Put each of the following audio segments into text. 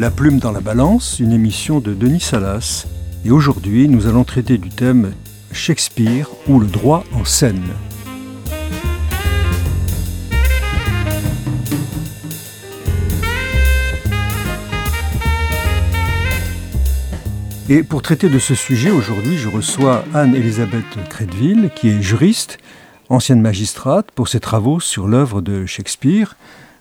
La plume dans la balance, une émission de Denis Salas. Et aujourd'hui, nous allons traiter du thème Shakespeare ou le droit en scène. Et pour traiter de ce sujet, aujourd'hui, je reçois Anne-Elisabeth Crédville, qui est juriste, ancienne magistrate, pour ses travaux sur l'œuvre de Shakespeare.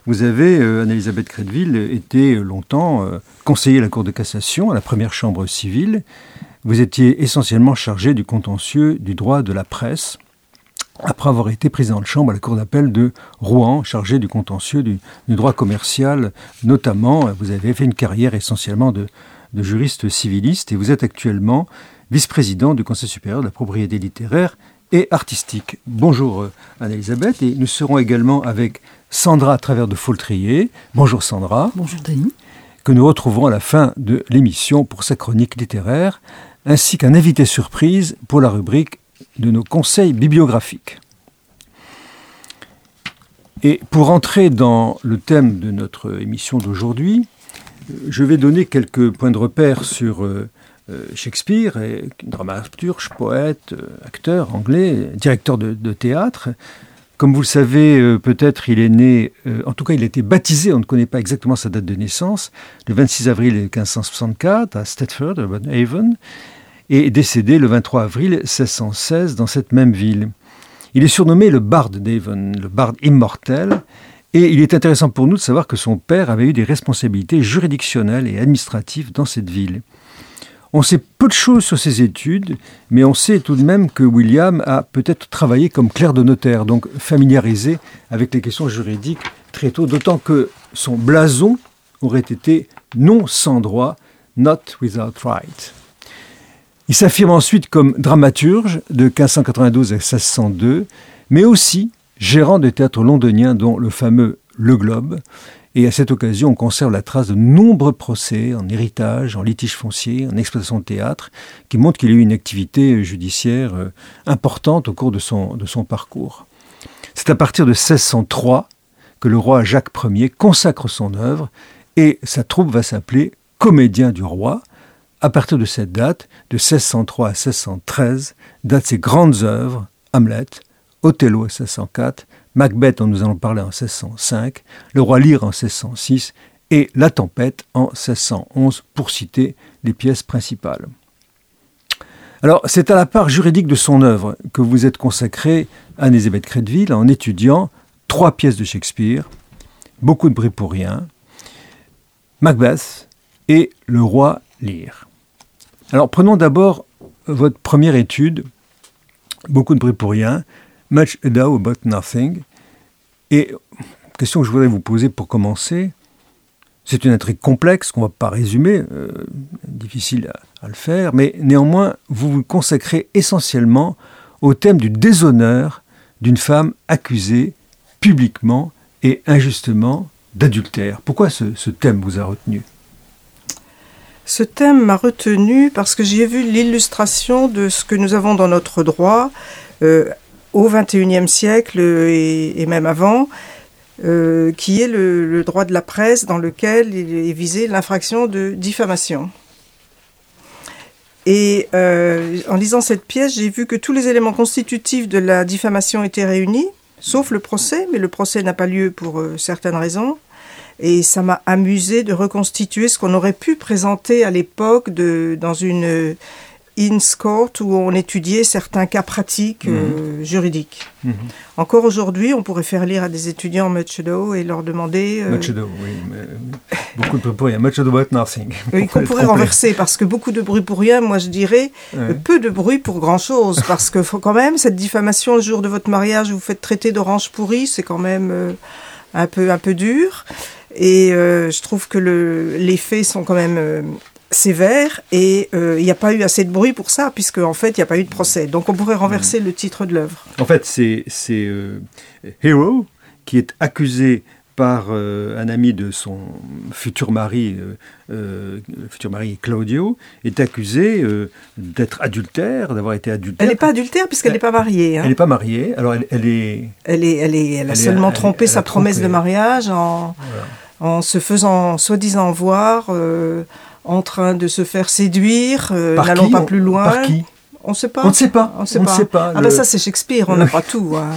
Vous avez, euh, Anne-Elisabeth Crédville, été longtemps euh, conseiller à la Cour de cassation, à la première chambre civile. Vous étiez essentiellement chargé du contentieux du droit de la presse, après avoir été président de chambre à la Cour d'appel de Rouen, chargé du contentieux du, droit commercial, notamment. Vous avez fait une carrière essentiellement de, de juriste civiliste et vous êtes actuellement vice-président du Conseil supérieur de la propriété littéraire et artistique. Bonjour euh, Anne-Elisabeth et nous serons également avec Sandra à travers de Foltrier. Bonjour Sandra. Bonjour Denis. Que nous retrouvons à la fin de l'émission pour sa chronique littéraire, ainsi qu'un invité surprise pour la rubrique de nos conseils bibliographiques. Et pour entrer dans le thème de notre émission d'aujourd'hui, je vais donner quelques points de repère sur euh, euh, Shakespeare, dramaturge, poète, euh, acteur anglais, directeur de, de, théâtre. Comme vous le savez, peut-être il est né, en tout cas il a été baptisé, on ne connaît pas exactement sa date de naissance, le 26 avril 1564 à Stedford, à Haven, et décédé le 23 avril 1616 dans cette même ville. Il est surnommé le Bard d'Avon, le Bard immortel, et il est intéressant pour nous de savoir que son père avait eu des responsabilités juridictionnelles et administratives dans cette ville. On sait peu de choses sur ses études, mais on sait tout de même que William a peut-être travaillé comme clerc de notaire, donc familiarisé avec les questions juridiques très tôt, d'autant que son blason aurait été non sans droit, not without right. Il s'affirme ensuite comme dramaturge de 1592 à 1602, mais aussi gérant de théâtres londoniens dont le fameux Le Globe. Et à cette occasion, on conserve la trace de nombreux procès en héritage, en litige foncier, en exploitation de théâtre, qui montrent qu'il a eu une activité judiciaire euh, importante au cours de son, parcours. C'est à partir de 1603 que le roi Jacques Ier consacre son œuvre et sa troupe va s'appeler Comédien du roi. À partir de cette date, de 1603 à 1613, datent ses grandes œuvres, Hamlet, Othello en 1604, Macbeth dont nous allons parler en 1605, Le Roi Lear en 1606 et La Tempête en 1611 pour citer les pièces principales. Alors, c'est à la part juridique de son œuvre que vous êtes consacré, Anne-Elisabeth Crédville, en étudiant trois pièces de Shakespeare, Beaucoup de bruit pour rien, Macbeth et Le Roi Lear. Alors, prenons d'abord votre première étude, Beaucoup de bruit pour rien, Much Ado About Nothing. Et question que je voudrais vous poser pour commencer, c'est une intrigue complexe qu'on ne va pas résumer, euh, difficile à, le faire, mais néanmoins, vous vous consacrez essentiellement au thème du déshonneur d'une femme accusée publiquement et injustement d'adultère. Pourquoi ce, ce, thème vous a retenu? Ce thème m'a retenu parce que j'ai vu l'illustration de ce que nous avons dans notre droit. Euh, au XXIe siècle et, même avant, euh, qui est le, droit de la presse dans lequel est visé l'infraction de diffamation. Et euh, en lisant cette pièce, j'ai vu que tous les éléments constitutifs de la diffamation étaient réunis, sauf le procès, mais le procès n'a pas lieu pour euh, certaines raisons. Et ça m'a amusé de reconstituer ce qu'on aurait pu présenter à l'époque dans une INSCORT où on étudiait certains cas pratiques mmh. euh, juridiques. Mmh. Encore aujourd'hui, on pourrait faire lire à des étudiants Muchado et leur demander... Euh... Muchado, oui. Mais beaucoup de bruit pour rien. Muchado about nothing. Oui, qu'on pourrait renverser parce que beaucoup de bruit pour rien, moi je dirais ouais. peu de bruit pour grand-chose parce que faut quand même, cette diffamation le jour de votre mariage, vous faites traiter d'orange pourri, c'est quand même euh, un, peu, un peu dur. Et euh, je trouve que le, les faits sont quand même euh, sévère et il euh, n'y a pas eu assez de bruit pour ça puisque en fait il n'y a pas eu de procès donc on pourrait renverser mmh. le titre de l'œuvre en fait c'est euh, Hero qui est accusé par euh, un ami de son futur mari euh, futur mari Claudio est accusé d'être adultère d'avoir été adultère elle n'est pas adultère puisqu'elle n'est pas mariée hein. elle n'est pas mariée alors elle, elle, est elle est elle est elle a elle seulement est, trompé sa promesse trompé. de mariage en voilà en se faisant soi-disant voir, euh, en train de se faire séduire, euh, n'allons pas plus loin. Par qui On ne sait pas. On ne sait pas. On ne sait sait pas. Ah Le- bah ça c'est Shakespeare, on n'a pas tout. hein.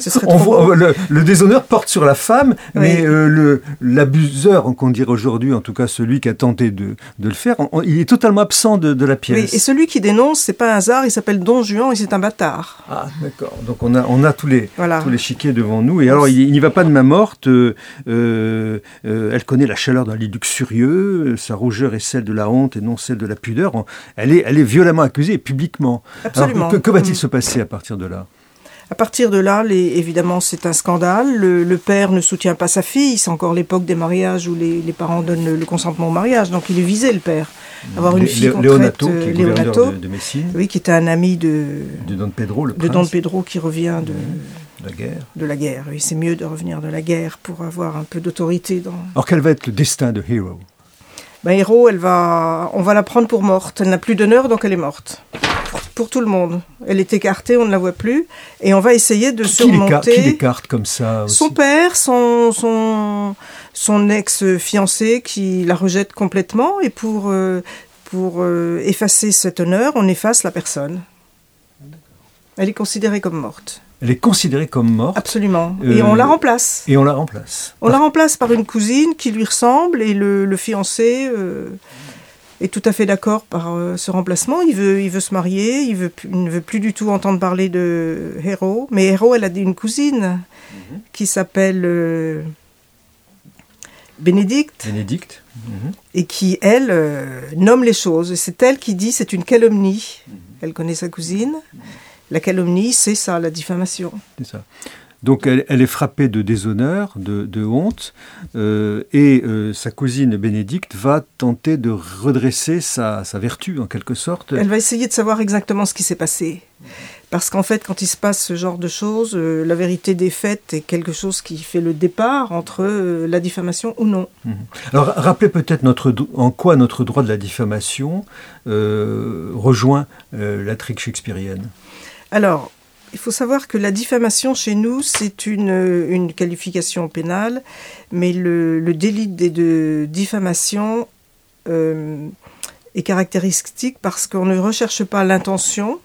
Ce serait On trop voit- beau. le, le déshonneur porte sur la femme, Oui. mais euh, l'abuseur, qu'on dirait aujourd'hui, en tout cas celui qui a tenté de, de le faire, on- il est totalement absent de, de la Oui, pièce. et celui qui dénonce, c'est pas un hasard, il s'appelle Don Juan et c'est un bâtard. Ah, d'accord. Donc on a, on a tous les, Voilà. tous les chiquiers devant nous. Et alors, il, n'y va pas de main morte. euh, euh, euh, elle connaît la chaleur d'un lit luxurieux. Sa rougeur est celle de la honte et non celle de la pudeur. Elle est, elle est violemment accusée, publiquement. Alors, Absolument. que, que va-t-il Mm. se passer à partir de là? À partir de là, les- évidemment, c'est un scandale. Le, le père ne soutient pas sa fille. C'est encore l'époque des mariages où les, les parents donnent le, le consentement au mariage. Donc il est visé, le père. Avoir une fille Léonato, traite, qui euh, est gouverneur Léonato, de, de Messine, oui, qui était un ami de, de Don Pedro, le de prince Don Pedro qui revient de, de la guerre. de la guerre. Oui, c'est mieux de revenir de la guerre pour avoir un peu d'autorité dans. Alors, quel va être le destin de Hero? Ben, Héros, elle va, on va la prendre pour morte. Elle n'a plus d'honneur, donc elle est morte. Pour, pour tout le monde. Elle est écartée, on ne la voit plus. Et on va essayer de qui l'écarte, qui surmonter. l'écarte comme ça aussi Son père, son, son, son ex-fiancé qui la rejette complètement. Et pour, euh, pour euh, effacer cet honneur, on efface la personne. Elle est considérée comme morte. Elle est considérée comme morte Absolument. Euh, Et on la remplace. et on la remplace. On la remplace par une cousine qui lui ressemble et le, le fiancé euh, est tout à fait d'accord par euh, ce remplacement. Il veut, il veut se marier, il, veut, plus- il ne veut plus du tout entendre parler de Héro. Mais Héro, elle a une cousine qui s'appelle euh, Bénédicte Bénédicte. Mhm. et qui, elle, euh, nomme les choses. Et c'est elle qui dit c'est une calomnie. Elle connaît sa cousine. La calomnie, c'est ça, la diffamation. C'est ça. Donc elle, elle est frappée de déshonneur, de, de honte, euh, et euh, sa cousine Bénédicte va tenter de redresser sa, sa vertu en quelque sorte. Elle va essayer de savoir exactement ce qui s'est passé. Parce qu'en fait, quand il se passe ce genre de choses, euh, la vérité des faits est quelque chose qui fait le départ entre la diffamation ou non. Alors rappelez peut-être notre en quoi notre droit de la diffamation rejoint la trique shakespearienne. Alors, il faut savoir que la diffamation chez nous, c'est une, une qualification pénale, mais le, délit de, de diffamation euh, est caractéristique parce qu'on ne recherche pas l'intention,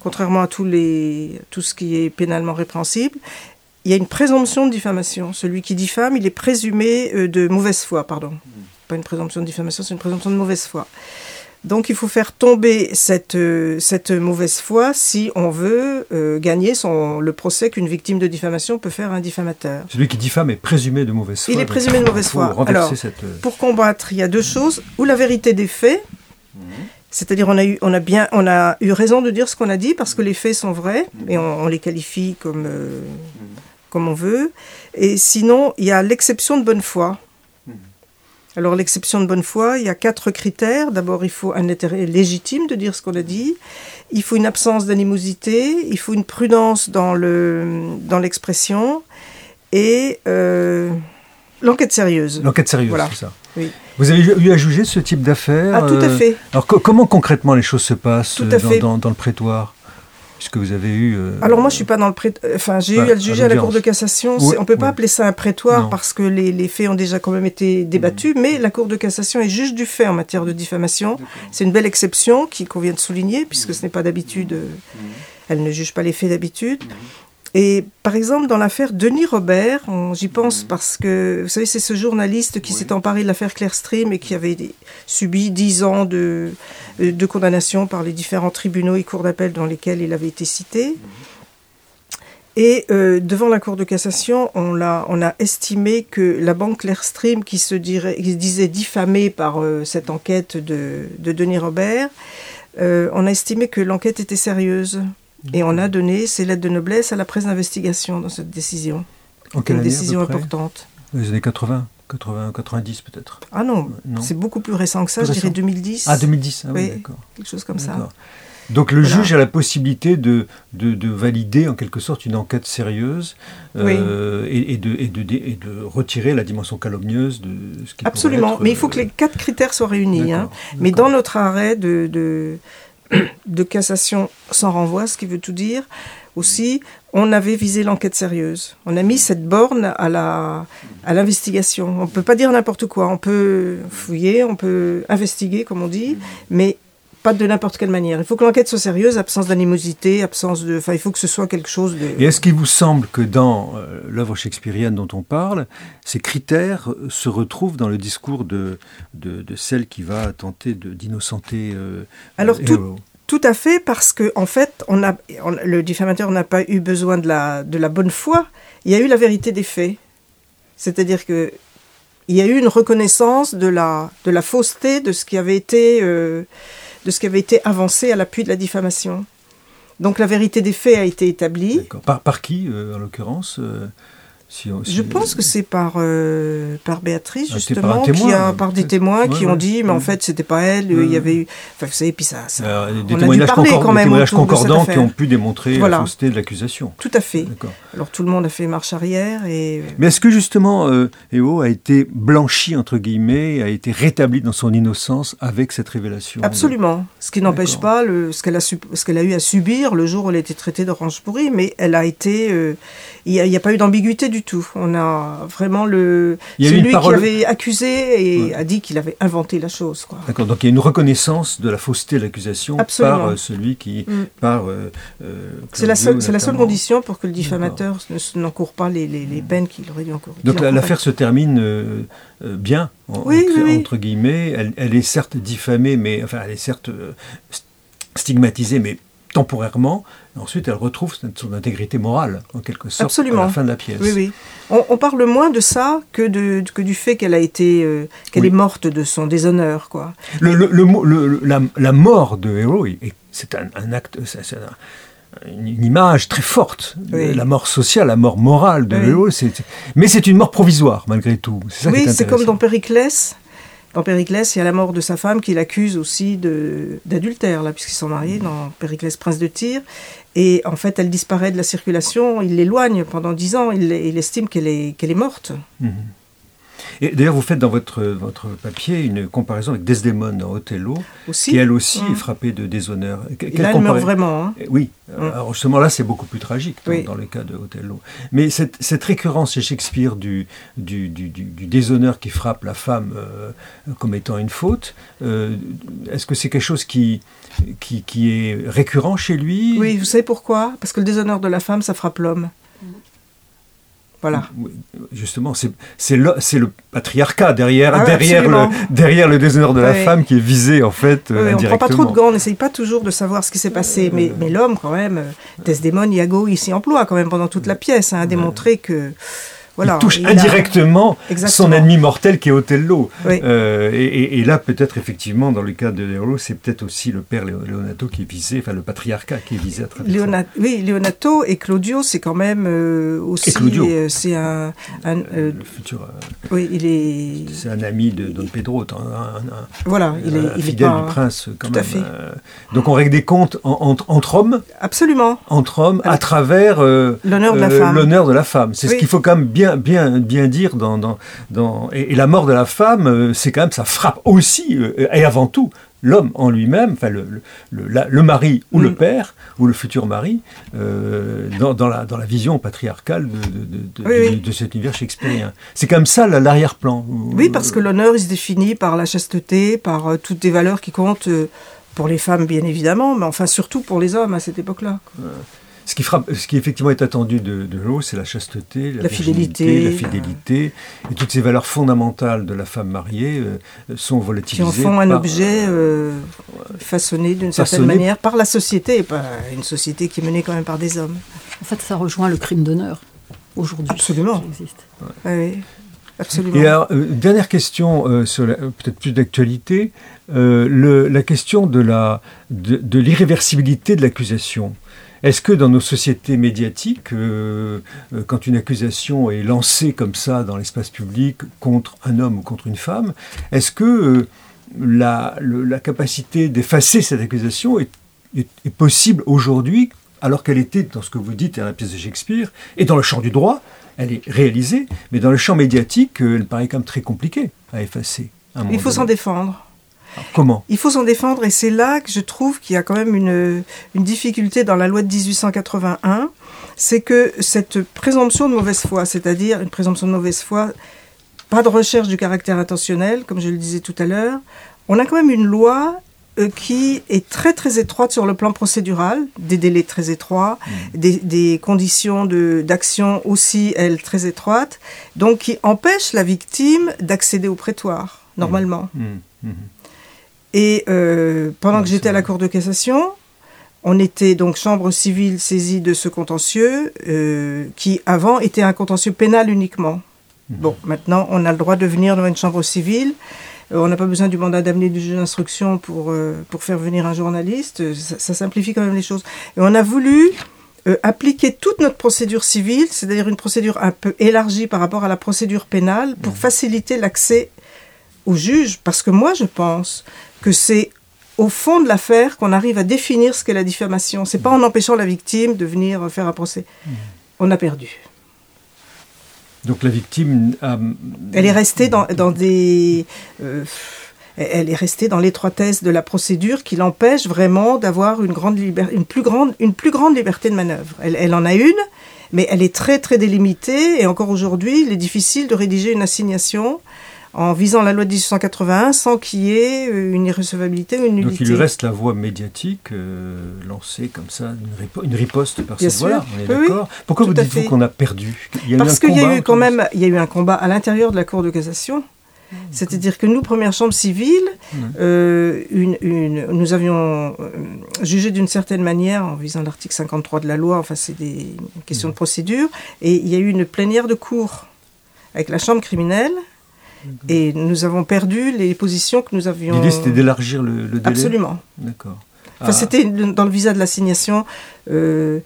contrairement à tous les, tout ce qui est pénalement répréhensible. Il y a une présomption de diffamation. Celui qui diffame, il est présumé euh, de mauvaise foi, pardon. Pas une présomption de diffamation, c'est une présomption de mauvaise foi. Donc il faut faire tomber cette, euh, cette mauvaise foi si on veut euh, gagner son, le procès qu'une victime de diffamation peut faire à un diffamateur. Celui qui diffame est présumé de mauvaise foi. Il est présumé de mauvaise foi. renverser Alors, cette, euh, Pour combattre, il y a deux choses. Ou la vérité des faits, c'est-à-dire on a, eu, on, a bien, on a eu raison de dire ce qu'on a dit parce que les faits sont vrais et on, on les qualifie comme, euh, comme on veut. Et sinon, il y a l'exception de bonne foi. Alors l'exception de bonne foi, il y a quatre critères. D'abord, il faut un intérêt légitime de dire ce qu'on a dit. Il faut une absence d'animosité. Il faut une prudence dans le dans l'expression et euh, l'enquête sérieuse. L'enquête sérieuse, Voilà. c'est ça. Oui. Vous avez eu à juger ce type d'affaires Ah, tout à euh, fait. Alors co- comment concrètement les choses se passent Tout euh, à dans, fait. dans- dans le prétoire? Puisque vous avez eu... euh, Alors moi, je suis pas dans le pré... Enfin, j'ai eu à le juger à la. Cour de cassation. Oui, on peut pas oui. appeler ça un prétoire Non. parce que les, les faits ont déjà quand même été débattus, mais la Cour de cassation est juge du fait en matière de diffamation. C'est une belle exception qui convient de souligner puisque ce n'est pas d'habitude. euh, Elle ne juge pas les faits d'habitude. Et par exemple, dans l'affaire Denis Robert, j'y pense parce que, vous savez, c'est ce journaliste qui s'est emparé de l'affaire Clearstream et qui avait des- subi dix ans de, euh, de condamnation par les différents tribunaux et cours d'appel dans lesquels il avait été cité. Et euh, devant la Cour de cassation, on, l'a- on a estimé que la banque Clearstream, qui se dirait, qui se disait diffamée par euh, cette enquête de, de Denis Robert, euh, on a estimé que l'enquête était sérieuse. Et on a donné ces lettres de noblesse à la presse d'investigation dans cette décision. en quelle Une année, à peu décision près importante. Les années 80, 80 90 peut-être. Ah non, Non. c'est beaucoup plus récent que ça, Plus je dirais récent. 2010. Ah 2010, ah oui, Oui. d'accord. Quelque chose comme ça. Donc le Voilà. juge a la possibilité de, de, de valider en quelque sorte une enquête sérieuse euh, et, et de, et, de, et de retirer la dimension calomnieuse de ce qui Absolument, être, mais il faut que euh, les quatre critères soient réunis. Hein. Mais dans notre arrêt de, de cassation sans renvoi, ce qui veut tout dire, aussi, on avait visé l'enquête sérieuse. On a mis cette borne à la à l'investigation. On peut pas dire n'importe quoi. On peut fouiller, on peut investiguer, comme on dit, mais pas de n'importe quelle manière. Il faut que l'enquête soit sérieuse, absence d'animosité, absence de. Enfin, il faut que ce soit quelque chose de. Et est-ce qu'il vous semble que dans euh, l'œuvre shakespearienne dont on parle, ces critères se retrouvent dans le discours de, de, celle qui va tenter d'innocenter euh, Alors, tout, tout à fait, parce que en fait, on a, le diffamateur n'a pas eu besoin de la, de la bonne foi. Il y a eu la vérité des faits. C'est-à-dire que il y a eu une reconnaissance de la, de la fausseté de ce qui avait été. Euh, de ce qui avait été avancé à l'appui de la diffamation. Donc la vérité des faits a été établie. Par, qui, euh, en l'occurrence euh, je pense que c'est par, euh, par Béatrice, ah, justement, qui a, par des témoins qui ont dit, mais en fait, c'était pas elle, il y avait eu. Enfin, vous savez, puis ça. ça des témoignages, quand même des concordants qui ont pu démontrer la fausseté de l'accusation. Tout à fait. Alors tout le monde a fait marche arrière. et. Mais est-ce que justement, euh, Eo a été blanchi, entre guillemets, a été rétabli dans son innocence avec cette révélation? Absolument. Ce qui n'empêche pas le, ce qu'elle a, a eu à subir le jour où elle a été traitée d'orange pourrie, mais elle a été. Euh, il n'y a, a, pas eu d'ambiguïté du tout. On a vraiment le celui qui avait accusé et a dit qu'il avait inventé la chose. D'accord. Donc il y a une reconnaissance de la fausseté de l'accusation par euh, celui qui mm. par. Euh, euh, c'est la seule c'est la seule condition pour que le diffamateur n'encourt pas les, les, les, peines qu'il aurait dû encourir. Donc l'affaire se termine bien entre, guillemets. Elle, elle, est certes diffamée, mais enfin elle est certes stigmatisée, mais temporairement, ensuite elle retrouve son intégrité morale, en quelque sorte, Absolument. à la fin de la pièce. Oui, oui. On, parle moins de ça que, de, que du fait qu'elle a été, euh, qu'elle est morte de son déshonneur, quoi. Le, le, la, la, mort de Hero, c'est un, un, acte, c'est une image très forte. La mort sociale, la mort morale de oui. mais c'est une mort provisoire, malgré tout. oui, c'est comme dans Périclès dans Périclès, y a la mort de sa femme qu'il accuse aussi d'adultère, puisqu'ils sont mariés dans Périclès, prince de Tyr. Et en fait, elle disparaît de la circulation, il l'éloigne pendant dix ans, il, estime qu'elle est, est morte. Mhm. Et d'ailleurs, vous faites dans votre, votre papier une comparaison avec Desdemone dans Othello, qui elle aussi est mmh. frappée de déshonneur. Là, elle meurt vraiment. Hein. Eh oui, mmh. alors justement là, c'est beaucoup plus tragique dans, le cas de Othello. Mais cette, cette récurrence chez Shakespeare du, du, du, du, déshonneur qui frappe la femme euh, comme étant une faute, euh, est-ce que c'est quelque chose qui, qui, qui est récurrent chez lui? Oui, vous savez pourquoi? Parce que le déshonneur de la femme, ça frappe l'homme. Voilà. Justement, c'est le, le, patriarcat derrière, ah derrière, le, derrière le déshonneur de la femme qui est visé en fait. Oui, on ne prend pas trop de gants, on n'essaye pas toujours de savoir ce qui s'est passé. Mais, mais l'homme, quand même, euh, Desdemone, Iago, il s'y emploie quand même pendant toute la pièce, hein, à démontrer que il touche indirectement son ennemi mortel qui est Othello. Euh, et, là, peut-être effectivement, dans le cas de Léolo, c'est peut-être aussi le père Leonato qui est visé, enfin le patriarcat qui est visé à travers ça. Oui, Leonato et Claudio, c'est quand même euh, aussi. Euh, c'est un. le futur. oui, il est. C'est un ami de Don Pedro, un, voilà, il est, il fidèle du prince quand tout même. À fait. donc on règle des comptes entre hommes. Absolument. Entre hommes, à travers l'honneur de la femme. L'honneur de la femme. C'est ce qu'il faut quand même bien bien, bien, dire dans, dans, dans et, la mort de la femme, euh, c'est quand même, ça frappe aussi euh, et avant tout l'homme en lui-même, enfin le, le, le, mari ou le mm. père ou le futur mari, euh, dans, dans, la, dans la vision patriarcale de, de, de, cet univers shakespearien. C'est comme ça l'arrière-plan. Oui, parce que l'honneur, il se définit par la chasteté, par toutes des valeurs qui comptent pour les femmes, bien évidemment, mais enfin surtout pour les hommes à cette époque-là. Ce qui, frappe, ce qui effectivement est attendu de, de l'eau, c'est la chasteté, la, fidélité, la fidélité, et toutes ces valeurs fondamentales de la femme mariée euh, sont volatilisées. Qui en font un objet euh, façonné d'une certaine manière par la société, et pas une société qui est menée quand même par des hommes. En fait, ça rejoint le crime d'honneur aujourd'hui. Absolument. oui. Absolument. Et alors, euh, dernière question, sur peut-être plus d'actualité, la question de l'irréversibilité de l'accusation. Est-ce que dans nos sociétés médiatiques, euh, euh, quand une accusation est lancée comme ça dans l'espace public contre un homme ou contre une femme, est-ce que euh, la, capacité d'effacer cette accusation est, possible aujourd'hui, alors qu'elle était, dans ce que vous dites, dans la pièce de Shakespeare, et dans le champ du droit, elle est réalisée, mais dans le champ médiatique, elle paraît quand même très compliquée à effacer. Il faut s'en défendre. Comment Il faut s'en défendre et c'est là que je trouve qu'il y a quand même une, une difficulté dans la loi de 1881 c'est que cette présomption de mauvaise foi, c'est-à-dire une présomption de mauvaise foi, pas de recherche du caractère intentionnel, comme je le disais tout à l'heure, on a quand même une loi euh, qui est très très étroite sur le plan procédural, des délais très étroits, mmh. des, conditions d'action aussi, elles, très étroites, donc qui empêchent la victime d'accéder au prétoire, normalement. Mmh. Mmh. Et euh, pendant que j'étais à la Cour de cassation, on était donc chambre civile saisie de ce contentieux, euh, qui avant était un contentieux pénal uniquement. Bon, maintenant, on a le droit de venir dans une chambre civile. Euh, on n'a pas besoin du mandat d'amener du juge d'instruction pour, euh, pour faire venir un journaliste. Ça, simplifie quand même les choses. Et on a voulu appliquer toute notre procédure civile, c'est-à-dire une procédure un peu élargie par rapport à la procédure pénale, pour mmh. faciliter l'accès au juge. Parce que moi, je pense que c'est au fond de l'affaire qu'on arrive à définir ce qu'est la diffamation. C'est pas en empêchant la victime de venir faire un procès. Mmh. On a perdu. Donc la victime a... Elle est restée dans, des... Euh, elle est restée dans l'étroitesse de la procédure qui l'empêche vraiment d'avoir une, grande une, plus grande, une plus grande liberté de manœuvre. Elle, elle, en a une, mais elle est très très délimitée et encore aujourd'hui, il est difficile de rédiger une assignation en visant la loi de 1881 sans qu'il y ait euh, une irrecevabilité ou une nullité. Donc il reste la voie médiatique euh, lancée comme ça, une, riposte par cette voie on est d'accord. Pourquoi vous dites-vous qu'on a perdu? Parce qu'il y a eu quand même il y a eu un combat à l'intérieur de la Cour de cassation. Ah, C'est-à-dire que nous, première chambre civile, euh, une, nous avions jugé d'une certaine manière en visant l'article 53 de la loi, enfin c'est des questions de procédure, et il y a eu une plénière de cour avec la chambre criminelle et nous avons perdu les positions que nous avions. L'idée, c'était d'élargir le, délai Absolument. D'accord. Enfin, ah. c'était dans le visa de l'assignation. Euh,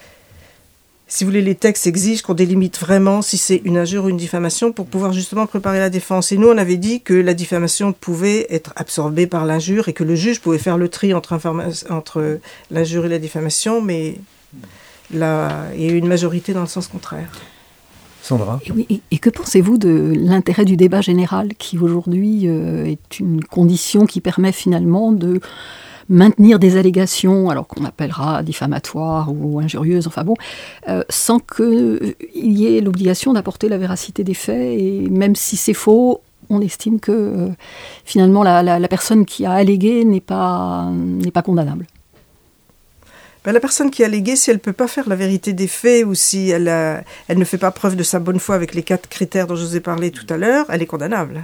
si vous voulez, les textes exigent qu'on délimite vraiment si c'est une injure ou une diffamation pour pouvoir justement préparer la défense. Et nous, on avait dit que la diffamation pouvait être absorbée par l'injure et que le juge pouvait faire le tri entre, entre l'injure et la diffamation, mais là, il y a eu une majorité dans le sens contraire. Sandra et, que pensez-vous de l'intérêt du débat général qui aujourd'hui euh, est une condition qui permet finalement de maintenir des allégations, alors qu'on appellera diffamatoires ou injurieuses, enfin bon, euh, sans qu'il y ait l'obligation d'apporter la véracité des faits, et même si c'est faux, on estime que euh, finalement la, la, personne qui a allégué n'est pas, n'est pas condamnable. Ben, la personne qui a légué, si elle ne peut pas faire la vérité des faits ou si elle, elle ne fait pas preuve de sa bonne foi avec les quatre critères dont je vous ai parlé tout à l'heure, elle est condamnable.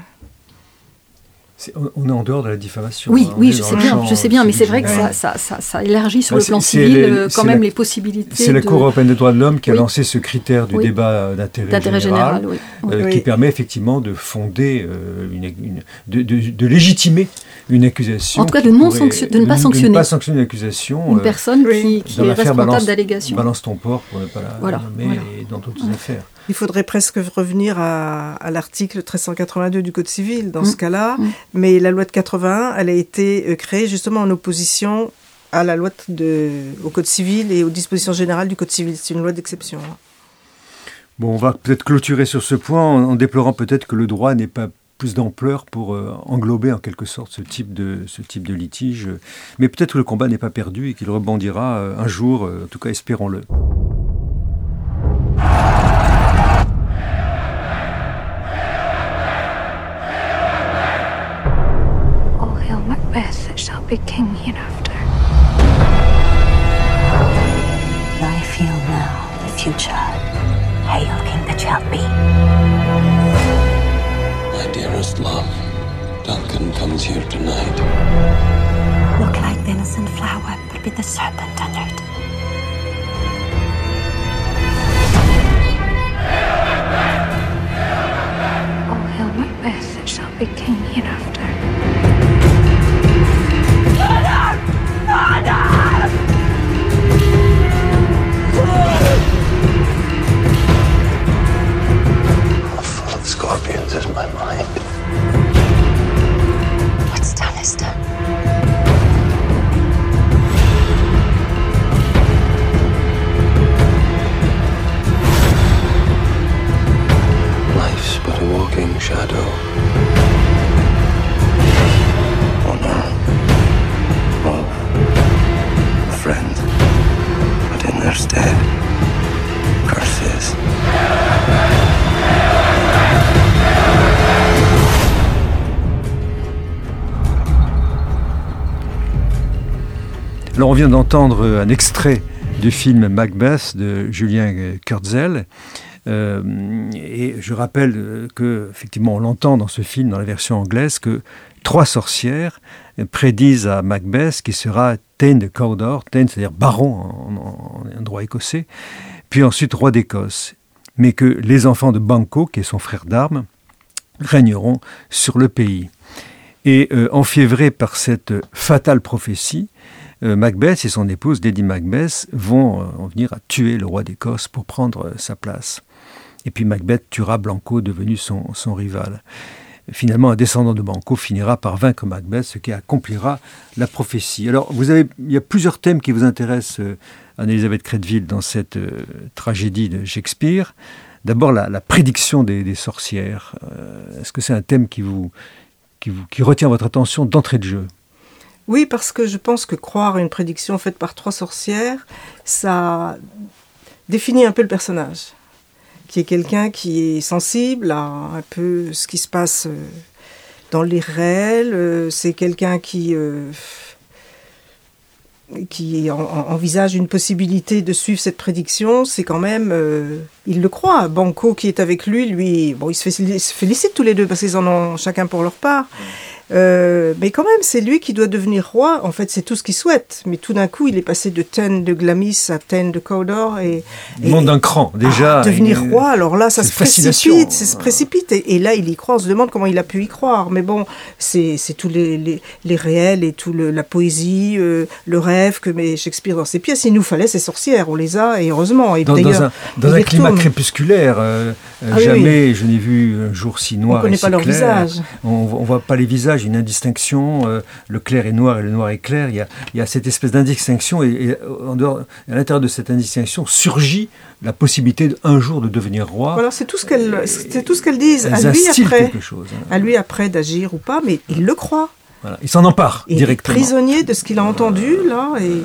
On est en dehors de la diffamation. Oui, hein, oui, je sais bien, je sais bien, mais c'est vrai que ça, ça, élargit sur le plan civil euh, quand même les possibilités. C'est la Cour européenne des droits de l'homme qui a lancé ce critère du débat d'intérêt général, euh, qui permet effectivement de fonder, euh, une, de, légitimer une accusation. En tout cas, de, non de ne pas sanctionner. De ne pas sanctionner une accusation. Une personne qui, est responsable d'allégation. Balance ton port pour ne pas la voilà, nommer dans d'autres affaires. Il faudrait presque revenir à, l'article 1382 du Code civil dans ce mm. cas-là, mm. mais la loi de 81, elle a été euh, créée justement en opposition à la loi de, au Code civil et aux dispositions générales du Code civil. C'est une loi d'exception. Hein. Bon, on va peut-être clôturer sur ce point en, déplorant peut-être que le droit n'ait pas plus d'ampleur pour euh, englober en quelque sorte ce type de, ce type de litige. Mais peut-être que le combat n'est pas perdu et qu'il rebondira euh, un jour, en tout cas espérons-le. On vient d'entendre un extrait du film Macbeth de Julien Kurtzel. Euh, et je rappelle que, effectivement, on l'entend dans ce film, dans la version anglaise, que trois sorcières prédisent à Macbeth qui sera Thane de Cawdor, Thane c'est-à-dire baron en, droit écossais, puis ensuite roi d'Écosse, mais que les enfants de Banco, qui est son frère d'armes, régneront sur le pays. Et euh, enfiévrés par cette fatale prophétie, euh, Macbeth et son épouse Lady Macbeth vont euh, en venir à tuer le roi d'Écosse pour prendre euh, sa place. Et puis Macbeth tuera Blanco, devenu son, rival. Finalement, un descendant de Blanco finira par vaincre Macbeth, ce qui accomplira la prophétie. Alors, vous avez, il y a plusieurs thèmes qui vous intéressent, euh, Anne-Elisabeth Crédville, dans cette euh, tragédie de Shakespeare. D'abord, la, prédiction des, sorcières. Euh, Est-ce que c'est un thème qui vous, qui, vous, qui retient votre attention d'entrée de jeu? Oui, parce que je pense que croire à une prédiction faite par trois sorcières, ça définit un peu le personnage qui est quelqu'un qui est sensible à un peu ce qui se passe dans les réels. C'est quelqu'un qui, euh, envisage une possibilité de suivre cette prédiction. C'est quand même, euh, il le croit. Banco qui est avec lui, lui, bon, se, félicitent tous les deux parce qu'ils en ont chacun pour leur part. Euh, mais quand même, c'est lui qui doit devenir roi. En fait, c'est tout ce qu'il souhaite. Mais tout d'un coup, il est passé de Ten de Glamis à Ten de Cawdor et, et monte d'un cran déjà. devenir roi. Alors là, ça se précipite, ça se précipite. Et, et, là, il y croit. On se demande comment il a pu y croire. Mais bon, c'est tous les, les, les, réels et tout le, la poésie, euh, le rêve que met Shakespeare dans ses pièces. Il nous fallait ces sorcières. On les a et heureusement. Et dans, dans un, dans un climat crépusculaire, euh, ah, jamais oui. je n'ai vu un jour si noir. On ne connaît pas leur visage. On, on voit pas les visages une indistinction, euh, le clair est noir et le noir est clair, il y a, il y a cette espèce d'indistinction et, et, en dehors, à l'intérieur de cette indistinction surgit la possibilité un jour de devenir roi. Voilà, c'est tout ce qu'elles, c'est tout ce qu'elles disent. à lui après, chose, hein. à lui après d'agir ou pas, mais il le croit. Voilà. Il s'en empare il directement. Est prisonnier de ce qu'il a entendu là et.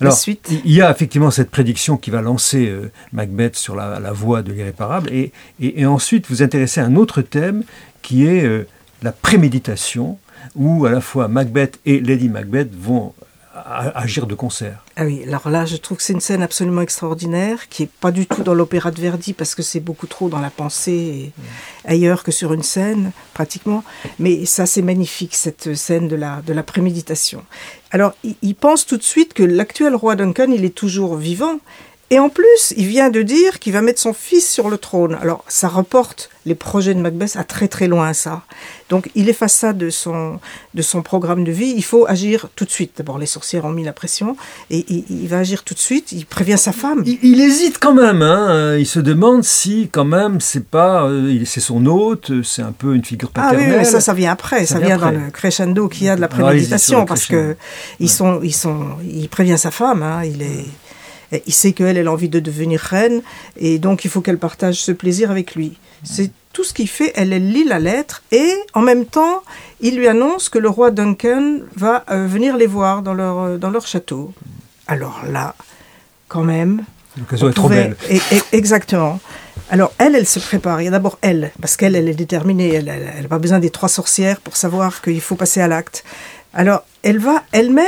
Alors, suite. il y a effectivement cette prédiction qui va lancer euh, Macbeth sur la, la voie de l'irréparable, et, et, et, ensuite vous intéressez à un autre thème qui est euh, la préméditation, où à la fois Macbeth et Lady Macbeth vont agir de concert. Ah oui, alors là, je trouve que c'est une scène absolument extraordinaire, qui est pas du tout dans l'opéra de Verdi, parce que c'est beaucoup trop dans la pensée, et mmh. ailleurs que sur une scène, pratiquement. Mais ça, c'est magnifique, cette scène de la, de la préméditation. Alors, il, il pense tout de suite que l'actuel roi Duncan, il est toujours vivant, et en plus, il vient de dire qu'il va mettre son fils sur le trône. Alors, ça reporte les projets de Macbeth à très très loin, ça. Donc, il efface ça de son, de son programme de vie. Il faut agir tout de suite. D'abord, les sorcières ont mis la pression, et il, il, va agir tout de suite. Il prévient sa femme. Il, il hésite quand même. Hein. Il se demande si, quand même, c'est pas, euh, c'est son hôte, c'est un peu une figure paternelle. Ah oui, mais ça, ça vient après. Ça, ça vient, après. dans le crescendo qu'il y a de la préméditation, parce que ils sont, ils sont, il prévient sa femme. Hein. Il est il sait qu'elle, elle a envie de devenir reine, et donc il faut qu'elle partage ce plaisir avec lui. C'est tout ce qu'il fait, elle, elle lit la lettre, et en même temps, il lui annonce que le roi Duncan va euh, venir les voir dans leur, euh, dans leur château. Alors là, quand même... L'occasion est trop belle. Et, et, exactement. Alors elle, elle se prépare. Il y a d'abord elle, parce qu'elle, elle est déterminée. Elle n'a pas besoin des trois sorcières pour savoir qu'il faut passer à l'acte. Alors elle va elle-même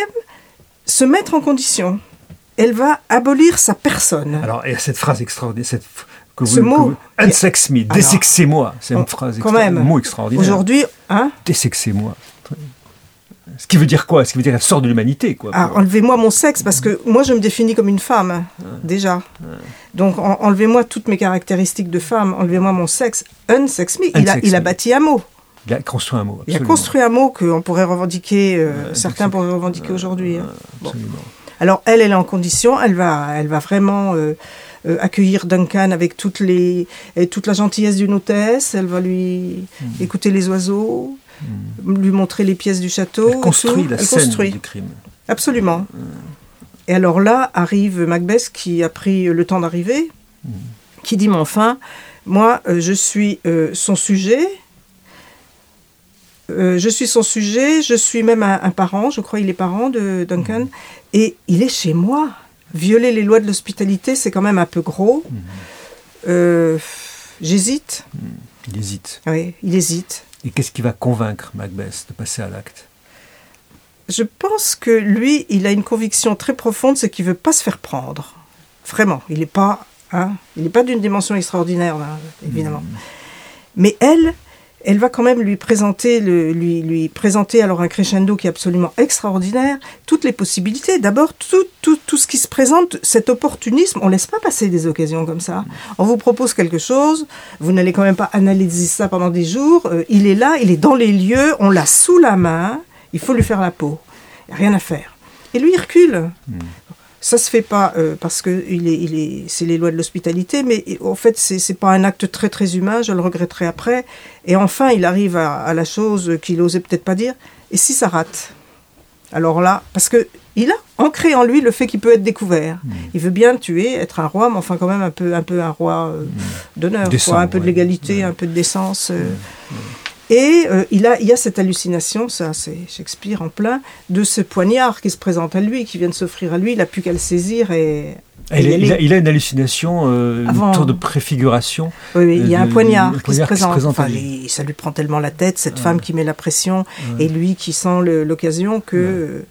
se mettre en condition elle va abolir sa personne. Alors, a cette phrase extraordinaire, cette, que vous, ce mot, unsex me, désexez-moi, c'est une phrase quand même, un mot extraordinaire. Aujourd'hui, hein Désexez-moi. Ce qui veut dire quoi? Ce qui veut dire qu'elle sort de l'humanité, quoi. Ah, enlevez-moi mon sexe, parce que moi, je me définis comme une femme, déjà. Donc, en, enlevez-moi toutes mes caractéristiques de femme, enlevez-moi mon sexe. Unsex me, il, a, il a bâti un mot. Il a construit un mot. Absolument. Il a construit un mot qu'on pourrait revendiquer, euh, certains pourraient revendiquer aujourd'hui. Hein. Absolument. Alors elle, elle est en condition, elle va, elle va vraiment euh, euh, accueillir Duncan avec toutes les, toute la gentillesse d'une hôtesse. Elle va lui mmh. écouter les oiseaux, mmh. lui montrer les pièces du château. Elle construit tout. la elle scène construit. du crime. Absolument. Mmh. Et alors là arrive Macbeth qui a pris le temps d'arriver, qui dit mais enfin, moi euh, je suis euh, son sujet. Euh, je suis son sujet, je suis même un, un, parent, je crois il est parent de Duncan. Et il est chez moi. Violer les lois de l'hospitalité, c'est quand même un peu gros. Mmh. Euh, J'hésite. Mmh. Il hésite. Oui, il hésite. Et qu'est-ce qui va convaincre Macbeth de passer à l'acte? Je pense que lui, il a une conviction très profonde, c'est qu'il veut pas se faire prendre. Vraiment, il n'est pas, hein, il pas d'une dimension extraordinaire, là, évidemment. Mais elle, elle va quand même lui présenter, lui, présenter alors un crescendo qui est absolument extraordinaire, toutes les possibilités. D'abord, tout, ce qui se présente, cet opportunisme, on laisse pas passer des occasions comme ça. On vous propose quelque chose, vous n'allez quand même pas analyser ça pendant des jours. euh, il est là, il est dans les lieux, on l'a sous la main, il faut lui faire la peau. Y a Rien à faire. Et lui, il recule. Ça se fait pas euh, parce que il est, il est, c'est les lois de l'hospitalité, mais en fait c'est c'est pas un acte très très humain. Je le regretterai après. Et enfin, il arrive à, à la chose qu'il osait peut-être pas dire. Et si ça rate? Alors là, parce que il a ancré en lui le fait qu'il peut être découvert. Il veut bien tuer, être un roi, mais enfin quand même un peu un peu un roi euh, d'honneur, Décent, quoi, un peu de l'égalité, Ouais. un peu de décence. euh. Et euh, il, a, il y a cette hallucination, ça c'est Shakespeare en plein, de ce poignard qui se présente à lui, qui vient de s'offrir à lui, il n'a plus qu'à le saisir et... Il, a, il a- il a une hallucination, euh, Avant. une tour de préfiguration. Oui, oui, il y a de- un poignard, qui, se poignard qui se présente. Enfin, lui. ça lui prend tellement la tête, cette femme qui met la pression, et lui qui sent l'occasion que... euh,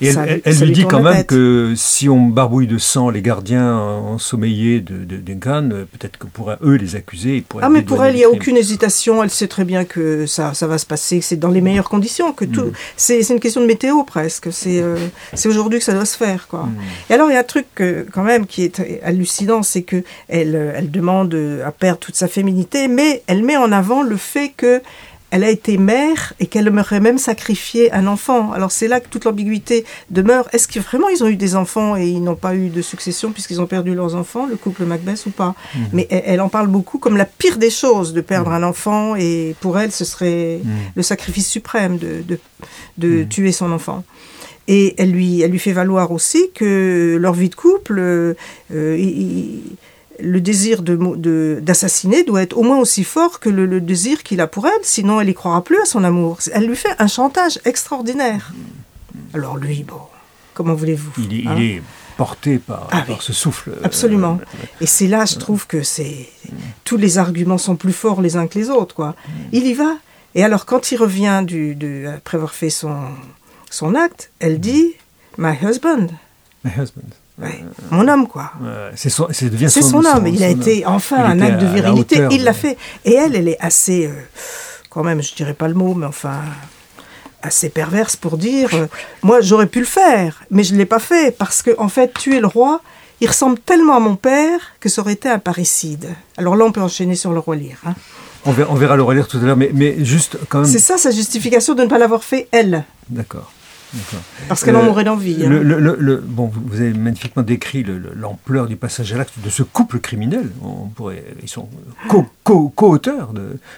Et elle, ça elle- lui- elle ça lui dit quand même tête. que si on barbouille de sang les gardiens ensommeillés de, de, de euh, peut-être que pourraient eux les accuser. ils pourraient Ah, mais pour elle, il n'y a aucune hésitation. Elle sait très bien que ça, ça va se passer, que c'est dans les meilleures conditions. que tout. C'est c'est une question de météo presque. C'est euh, c'est aujourd'hui que ça doit se faire. Quoi. Et alors, il y a un truc quand même qui est hallucinant c'est que elle, euh, elle demande à perdre toute sa féminité, mais elle met en avant le fait que. Elle a été mère et qu'elle aurait même sacrifié un enfant. Alors c'est là que toute l'ambiguïté demeure. Est-ce que vraiment ils ont eu des enfants et ils n'ont pas eu de succession puisqu'ils ont perdu leurs enfants, le couple Macbeth ou pas? Mais elle, elle en parle beaucoup comme la pire des choses de perdre un enfant et pour elle ce serait le sacrifice suprême de, de, de tuer son enfant. Et elle lui, elle lui fait valoir aussi que leur vie de couple, euh, euh, il- le désir de mo- de- d'assassiner doit être au moins aussi fort que le, le désir qu'il a pour elle, sinon elle y croira plus à son amour. Elle lui fait un chantage extraordinaire. Alors lui, bon, comment voulez-vous Il est, hein il est porté par, Ah par oui. ce souffle. euh, Absolument. Et c'est là, je trouve que c'est tous les arguments sont plus forts les uns que les autres, quoi. Il y va. Et alors, quand il revient du, de, après avoir fait son son acte, elle dit My husband, My husband. Ouais, mon homme, quoi. Euh, c'est son, devient son, homme. Il a été enfin un acte de la virilité. hauteur Il l'a fait. Et elle, elle est assez, euh, quand même, je dirais pas le mot, mais enfin, assez perverse pour dire, euh, moi, j'aurais pu le faire, mais je l'ai pas fait parce que, en fait, tuer le roi, il ressemble tellement à mon père que ça aurait été un parricide. Alors là, on peut enchaîner sur le roi Lear. hein. On verra, on verra le relire tout à l'heure, mais, mais juste quand même. C'est ça sa justification de ne pas l'avoir fait elle, D'accord. Parce qu'elle en Euh, mourrait d'envie. hein. Le, bon, vous- avez magnifiquement décrit le- le- l'ampleur du passage à l'acte de ce couple criminel. On pourrait, ils sont co- co- co-auteurs.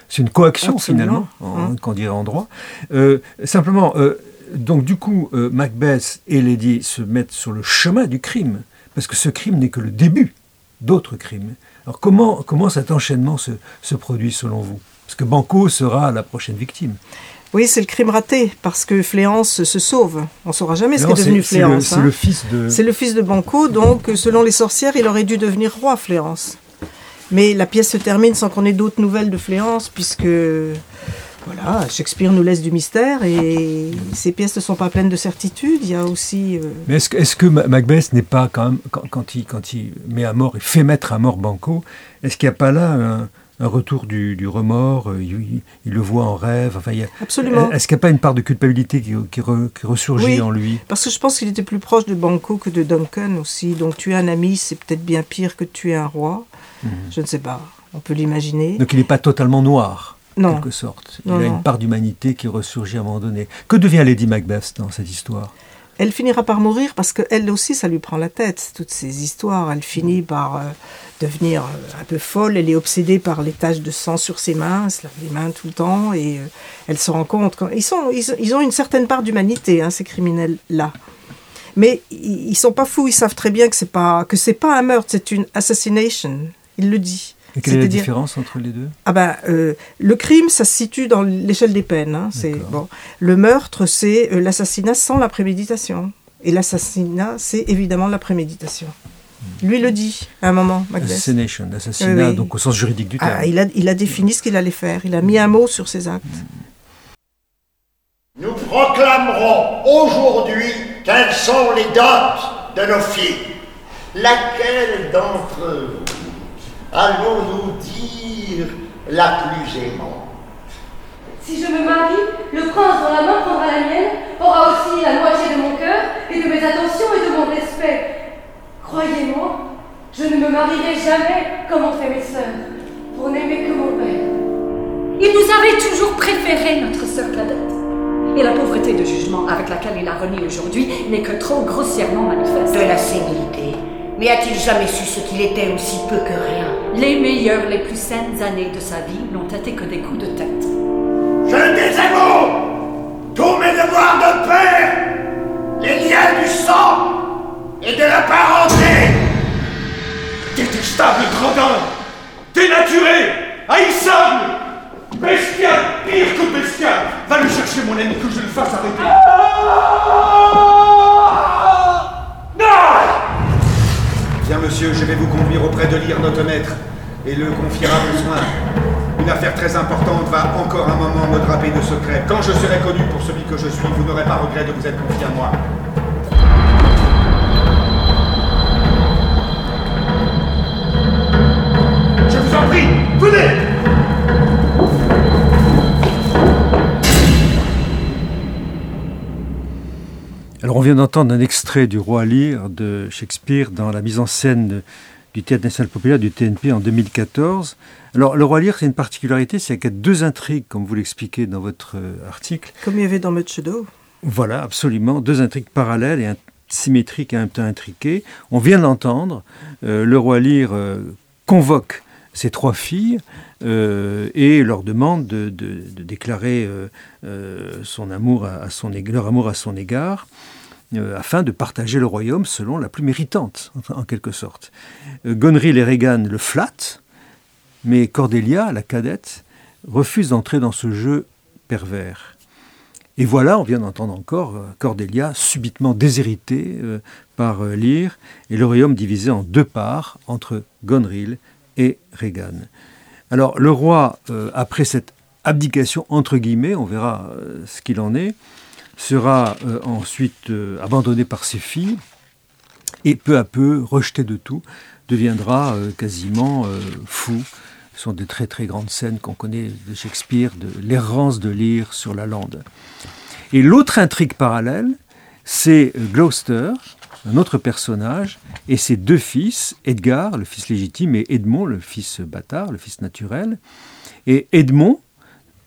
c'est une coaction Absolument. finalement, en, Hein. qu'on dirait en droit. Euh, simplement, euh, donc du coup, euh, Macbeth et Lady se mettent sur le chemin du crime, parce que ce crime n'est que le début d'autres crimes. Alors comment, comment cet enchaînement se, se produit selon vous? Parce que Banco sera la prochaine victime. Oui, c'est le crime raté, parce que Fléance se sauve. On ne saura jamais ce qu'est devenu c'est- c'est le- Fléance. C'est hein. le fils de. C'est le fils de Banco, donc selon les sorcières, il aurait dû devenir roi Fléance. Mais la pièce se termine sans qu'on ait d'autres nouvelles de Fléance, puisque voilà, Shakespeare nous laisse du mystère et ces pièces ne sont pas pleines de certitudes. Il y a aussi. euh, Mais est-ce que, Macbeth n'est pas quand même, quand, quand il, quand il met à mort et fait mettre à mort Banco, est-ce qu'il n'y a pas là un, un retour du, du remords euh, il, le voit en rêve enfin, il a- Absolument. Est-ce qu'il n'y a pas une part de culpabilité qui, qui, re- qui ressurgit Oui. en lui Parce que je pense qu'il était plus proche de Banco que de Duncan aussi. Donc tuer un ami, c'est peut-être bien pire que tuer un roi. Je ne sais pas. On peut l'imaginer. Donc il n'est pas totalement noir, en quelque sorte. Non, il a non. une part d'humanité qui ressurgit à un moment donné. Que devient Lady Macbeth dans cette histoire? Elle finira par mourir parce qu'elle aussi, ça lui prend la tête, toutes ces histoires. Elle finit par euh, devenir euh, un peu folle. Elle est obsédée par les taches de sang sur ses mains. Elle se lave les mains tout le temps et euh, elle se rend compte. Quand... Ils, sont, ils, ils ont une certaine part d'humanité, hein, ces criminels-là. Mais ils, ils sont pas fous. Ils savent très bien que c'est pas que c'est pas un meurtre, c'est une assassination. Il le dit. Et quelle est la différence entre les deux? Ah ben, euh, le crime, ça se situe dans l'échelle des peines. hein, c'est bon. Le meurtre, c'est euh, l'assassinat sans la préméditation. Et l'assassinat, c'est évidemment la préméditation. Lui le dit à un moment, Macbeth. Assassination, assassinat, Oui, oui. donc au sens juridique du terme. Ah, il, a, il a défini ce qu'il allait faire. Il a mis un mot sur ses actes. Nous proclamerons aujourd'hui quelles sont les dots de nos filles. Laquelle d'entre vous allons-nous dire la plus aimante? Si je me marie, le prince dont la main prendra la mienne aura aussi la moitié de mon cœur et de mes attentions et de mon respect. Croyez-moi, je ne me marierai jamais comme ont fait mes sœurs, pour n'aimer que mon père. Il nous avait toujours préféré notre sœur cadette. Et la pauvreté de jugement avec laquelle il a renié aujourd'hui n'est que trop grossièrement manifeste. De la sénilité. Mais a-t-il jamais su ce qu'il était aussi peu que rien? Les meilleures, les plus saines années de sa vie n'ont été que des coups de tête. Je désavoue tous mes devoirs de père, les liens du sang et de la parenté. Détestable gredin Dénaturé Haïssable Bestial Pire que bestial Va le chercher, mon ami, que je le fasse arrêter Monsieur, je vais vous conduire auprès de lire notre maître et le confier à besoin. Une affaire très importante va encore un moment me draper de secret. Quand je serai connu pour celui que je suis, vous n'aurez pas regret de vous être confié à moi. Je vous en prie, venez Alors on vient d'entendre un extrait du Roi Lear de Shakespeare dans la mise en scène du Théâtre national populaire du TNP en 2014. Alors le Roi Lear, c'est une particularité, c'est qu'il y a deux intrigues, comme vous l'expliquez dans votre euh, article. Comme il y avait dans Much Ado. Voilà, absolument, deux intrigues parallèles et un- symétriques et en même temps intriquées. On vient d'entendre, euh, le Roi Lear euh, convoque ses trois filles euh, et leur demande de, déclarer euh, euh, son amour à, son leur amour à son égard afin de partager le royaume selon la plus méritante, en, quelque sorte. Gonril et Regan le flattent, mais Cordelia, la cadette, refuse d'entrer dans ce jeu pervers. Et voilà, on vient d'entendre encore Cordelia subitement déshéritée par euh, et le royaume divisé en deux parts entre Gonril et Regan. Alors le roi, euh, après cette abdication entre guillemets, on verra euh, ce qu'il en est, sera euh, ensuite abandonné par ses filles et peu à peu, rejeté de tout, deviendra quasiment fou. Ce sont des très très grandes scènes qu'on connaît de Shakespeare, de l'errance de Lear sur la lande. Et l'autre intrigue parallèle, c'est Gloucester, un autre personnage, et ses deux fils, Edgar, le fils légitime, et Edmond, le fils bâtard, le fils naturel. Et Edmond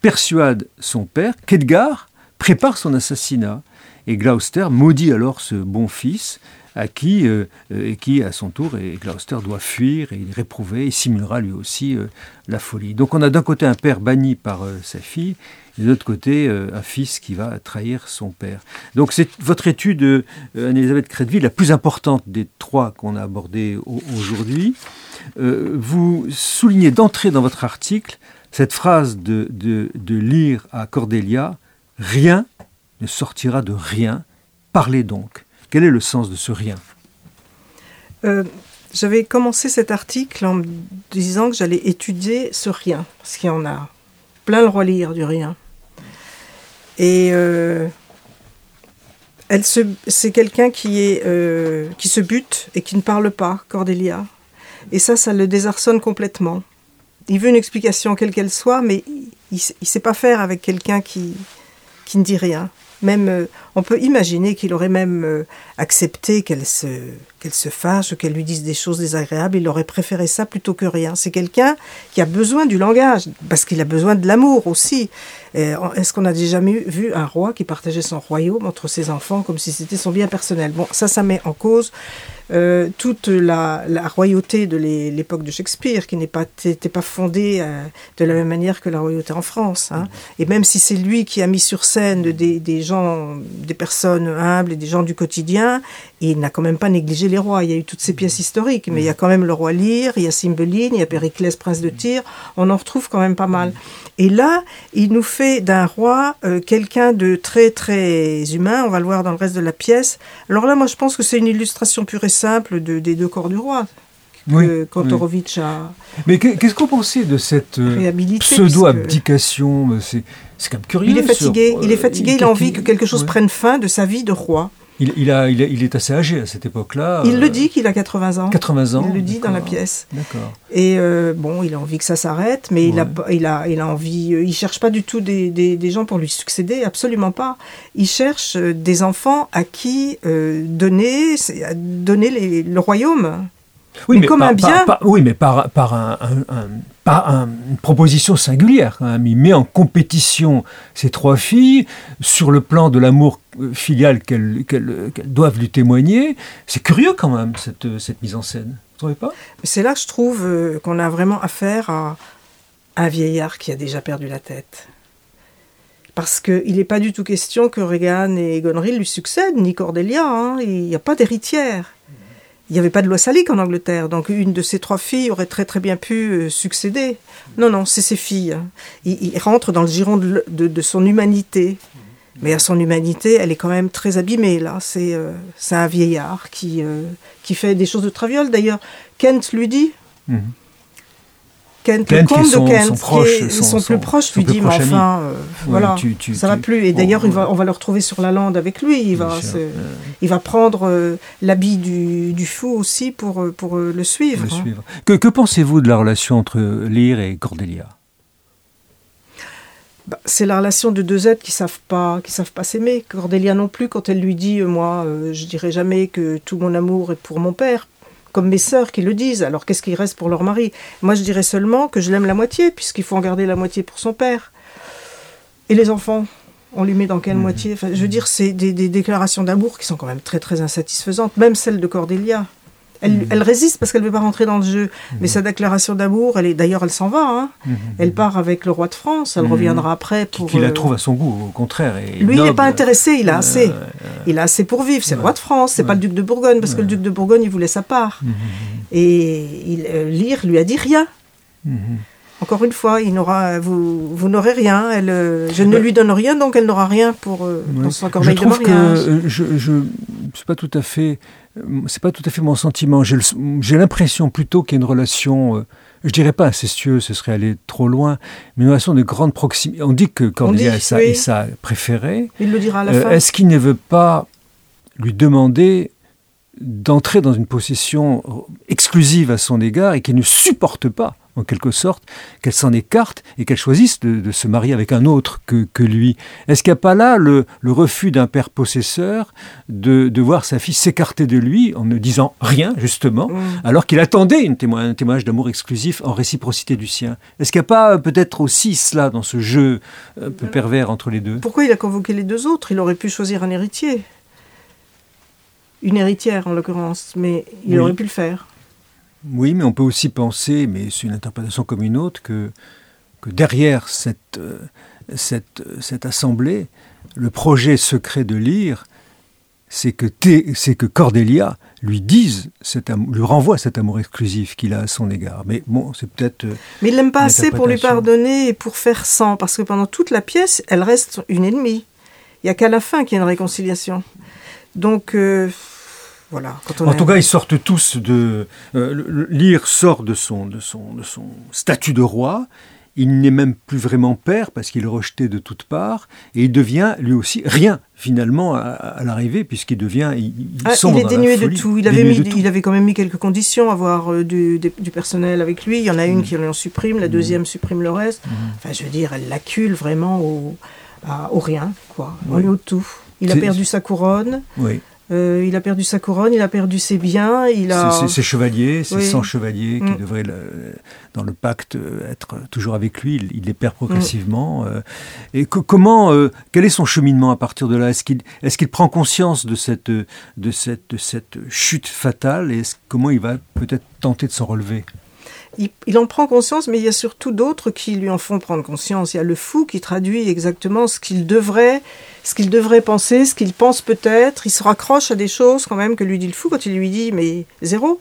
persuade son père qu'Edgar prépare son assassinat. Et Gloucester maudit alors ce bon fils, à qui, euh, et qui à son tour, et Gloucester doit fuir, et il est réprouvé, et simulera lui aussi euh, la folie. Donc on a d'un côté un père banni par euh, sa fille, et de l'autre côté un fils qui va trahir son père. Donc c'est votre étude, Anne-Elisabeth Crédville, la plus importante des trois qu'on a abordées au- aujourd'hui. Vous soulignez d'entrée dans votre article cette phrase de, de, de lire à Cordelia, rien ne sortira de rien, parlez donc. Quel est le sens de ce rien? Euh, J'avais commencé cet article en me disant que j'allais étudier ce rien, parce qu'il y en a plein le relire du rien. Et euh, c'est quelqu'un euh, qui se bute et qui ne parle pas, Cordelia. Et ça, ça le désarçonne complètement. Il veut une explication quelle qu'elle soit, mais il ne sait pas faire avec quelqu'un qui ne dit rien. Même, euh, on peut imaginer qu'il aurait même euh, accepté qu'elle se, qu'elle se fâche, qu'elle lui dise des choses désagréables. Il aurait préféré ça plutôt que rien. C'est quelqu'un qui a besoin du langage, parce qu'il a besoin de l'amour aussi. Euh, Est-ce qu'on a déjà vu un roi qui partageait son royaume entre ses enfants comme si c'était son bien personnel? Bon, ça, ça met en cause euh, toute la, royauté de l'é- l'époque de Shakespeare, qui n'était pas fondée euh, de la même manière que la royauté en France. hein. Et même si c'est lui qui a mis sur scène des, des gens, des personnes humbles et des gens du quotidien, il n'a quand même pas négligé les rois. Il y a eu toutes ces pièces historiques, mais il y a quand même le roi Lear, il y a Cymbeline, il y a Périclès, prince de Tyr. On en retrouve quand même pas mal. Et là, il nous fait d'un roi euh, quelqu'un de très très humain. On va le voir dans le reste de la pièce. Alors là, moi, je pense que c'est une illustration pure et simple de, des deux corps du roi Oui, Kantorowicz a. Mais qu'est-ce qu'on pensait de cette euh, pseudo-abdication euh, C'est quand même curieux. Il est fatigué, il est fatigué, il a envie que quelque chose prenne fin de sa vie de roi. Il, a, il, est assez âgé à cette époque-là. Il le euh, dit qu'il a 80 ans. 80 ans. Il le dit dans la pièce. D'accord. Et bon, il a envie que ça s'arrête, mais il, a, il, a, il a envie. il cherche pas du tout des, des, gens pour lui succéder, absolument pas. Il cherche des enfants à qui donner, donner le royaume. Oui, mais, comme par, un bien. oui, mais par, par, un, une proposition singulière. Il met en compétition ces trois filles sur le plan de l'amour filial qu'elles doivent lui témoigner. C'est curieux quand même, cette, cette mise en scène. Vous trouvez pas? C'est là que je trouve euh, qu'on a vraiment affaire à un vieillard qui a déjà perdu la tête. Parce qu'il n'est pas du tout question que Reagan et Goneril lui succèdent, ni Cordelia. Hein. Il n'y a pas d'héritière il n'y avait pas de loi salique en Angleterre, donc une de ces trois filles aurait très très bien pu euh, succéder. Non, non, c'est ses filles. Hein. Il, rentre dans le giron de, son humanité. Mais à son humanité, elle est quand même très abîmée, là. C'est euh, un vieillard qui, euh, qui fait des choses de traviole. D'ailleurs, Kent lui dit, mhm. Kent, le comte de Kent, qui est son, plus proche, lui dit, mais enfin, euh, voilà, ça va plus. Et d'ailleurs, on va le retrouver sur la lande avec lui. Il va, il va prendre euh, l'habit du, fou aussi pour, euh, le suivre. Hein. Que, que pensez-vous de la relation entre Lear et Cordelia? Bah, c'est la relation de deux êtres qui savent pas, qui savent pas s'aimer. Cordelia non plus, quand elle lui dit, moi, je dirai jamais que tout mon amour est pour mon père, comme mes sœurs qui le disent. Alors qu'est-ce qui reste pour leur mari? Moi, je dirais seulement que je l'aime la moitié, puisqu'il faut en garder la moitié pour son père. Et les enfants on lui met dans quelle mmh. moitié? Enfin, Je veux dire, c'est des, déclarations d'amour qui sont quand même très très insatisfaisantes, même celle de Mhm. Elle, résiste parce qu'elle ne veut pas rentrer dans le jeu. Mhm. Mais sa déclaration d'amour, elle est d'ailleurs, elle s'en va. Hein. Mhm. Elle part avec le roi de France. Elle reviendra après pour. Qui, la euh, trouve à son goût, au contraire. Lui, il n'est pas intéressé. Il a assez. il a assez pour vivre. C'est le roi de France. C'est pas le duc de Bourgogne parce que le duc de Bourgogne, il voulait sa part. Et il, euh, Lyre lui a dit rien. Encore une fois, il n'aura, vous, vous n'aurez rien. Elle, euh, je ne lui donne rien, donc elle n'aura rien pour, euh, son corbeille je trouve Que je, je c'est pas tout à fait, c'est pas tout à fait mon sentiment. J'ai l'impression plutôt qu'il y a une relation. Euh, je dirais pas incestueuse, ce serait aller trop loin, mais une relation de grande proximité. On dit que Cordelia est, sa, est, sa, préférée. Il le dira à la fin. Est-ce qu'il ne veut pas lui demander d'entrer dans une possession exclusive à son égard et qu'il ne supporte pas en quelque sorte, qu'elle s'en écarte et qu'elle choisisse de, se marier avec un autre que, lui. Est-ce qu'il n'y a pas là le, refus d'un père possesseur de, voir sa fille s'écarter de lui en ne disant rien, justement, mm. alors qu'il attendait une un témoignage d'amour exclusif en réciprocité du sien? Est-ce qu'il n'y a pas euh, peut-être aussi cela dans ce jeu un peu pervers entre les deux? Pourquoi il a convoqué les deux autres? Il aurait pu choisir un héritier. Une héritière, en l'occurrence, mais il aurait pu le faire. Oui, mais on peut aussi penser, mais c'est une interprétation comme une autre, que, que derrière cette, euh, cette, cette assemblée, le projet secret de lire, c'est que, c'est que Cordelia lui dise, cet lui renvoie cet amour exclusif qu'il a à son égard. Mais bon, c'est peut-être. Euh, mais il l'aime pas assez pour lui pardonner et pour faire sans, parce que pendant toute la pièce, elle reste une ennemie. Il n'y a qu'à la fin qu'il y a une réconciliation. Donc. Euh, en tout cas, ils sortent tous de. Euh, sort de son, de, son, de son statut de roi. Il n'est même plus vraiment père parce qu'il est rejeté de toutes parts. Et il devient lui aussi rien finalement à, l'arrivée puisqu'il devient. Il, ah, il est dénué de tout. Il avait, mis, il avait quand même mis quelques conditions, avoir euh, du, personnel avec lui. Il y en a une mm. qui en supprime, la mm. deuxième supprime le reste. Mm. Enfin, je veux dire, elle l'accule vraiment au, au rien, quoi. Oui. au tout. Il a perdu sa couronne. Oui. Euh, il a perdu sa couronne, il a perdu ses biens, il a... Ses, chevaliers, ses 100 chevaliers qui mm. devraient, dans le pacte, être toujours avec lui, il, les perd progressivement. Mm. Euh. et comment, euh, quel est son cheminement à partir de là? Est-ce qu'il est qu'il prend conscience de cette, de cette, de cette chute fatale? Et comment il va peut-être tenter de s'en relever? Il, en prend conscience, mais il y a surtout d'autres qui lui en font prendre conscience. Il y a le fou qui traduit exactement ce qu'il devrait, ce qu'il devrait penser, ce qu'il pense peut-être. Il se raccroche à des choses quand même que lui dit le fou quand il lui dit mais zéro.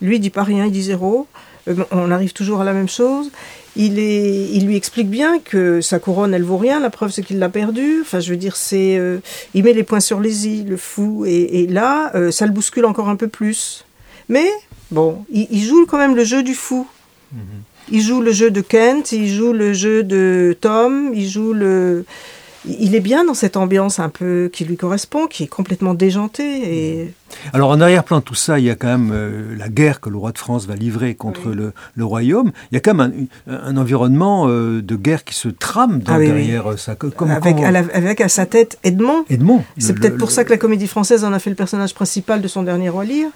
Lui dit pas rien, il dit zéro. Euh, on arrive toujours à la même chose. Il, il lui explique bien que sa couronne, elle vaut rien. La preuve, c'est qu'il l'a perdue. Enfin, je veux dire, c'est, euh, il met les points sur les i, le fou. Et, là, euh, ça le bouscule encore un peu plus. Mais bon, il, il joue quand même le jeu du fou. Il joue le jeu de Kent, il joue le jeu de Tom, il joue le. Il est bien dans cette ambiance un peu qui lui correspond, qui est complètement déjantée. Et Alors en arrière-plan de tout ça, il y a quand même euh, la guerre que le roi de France va livrer contre le, le royaume. Il y a quand même un, un environnement euh, de guerre qui se trame dans- Ah oui, oui. derrière ça. Comme, avec, à, la- avec à sa tête Edmond. Edmond. C'est peut-être le- pour ça que la comédie française en a fait le personnage principal de son dernier roi Lear.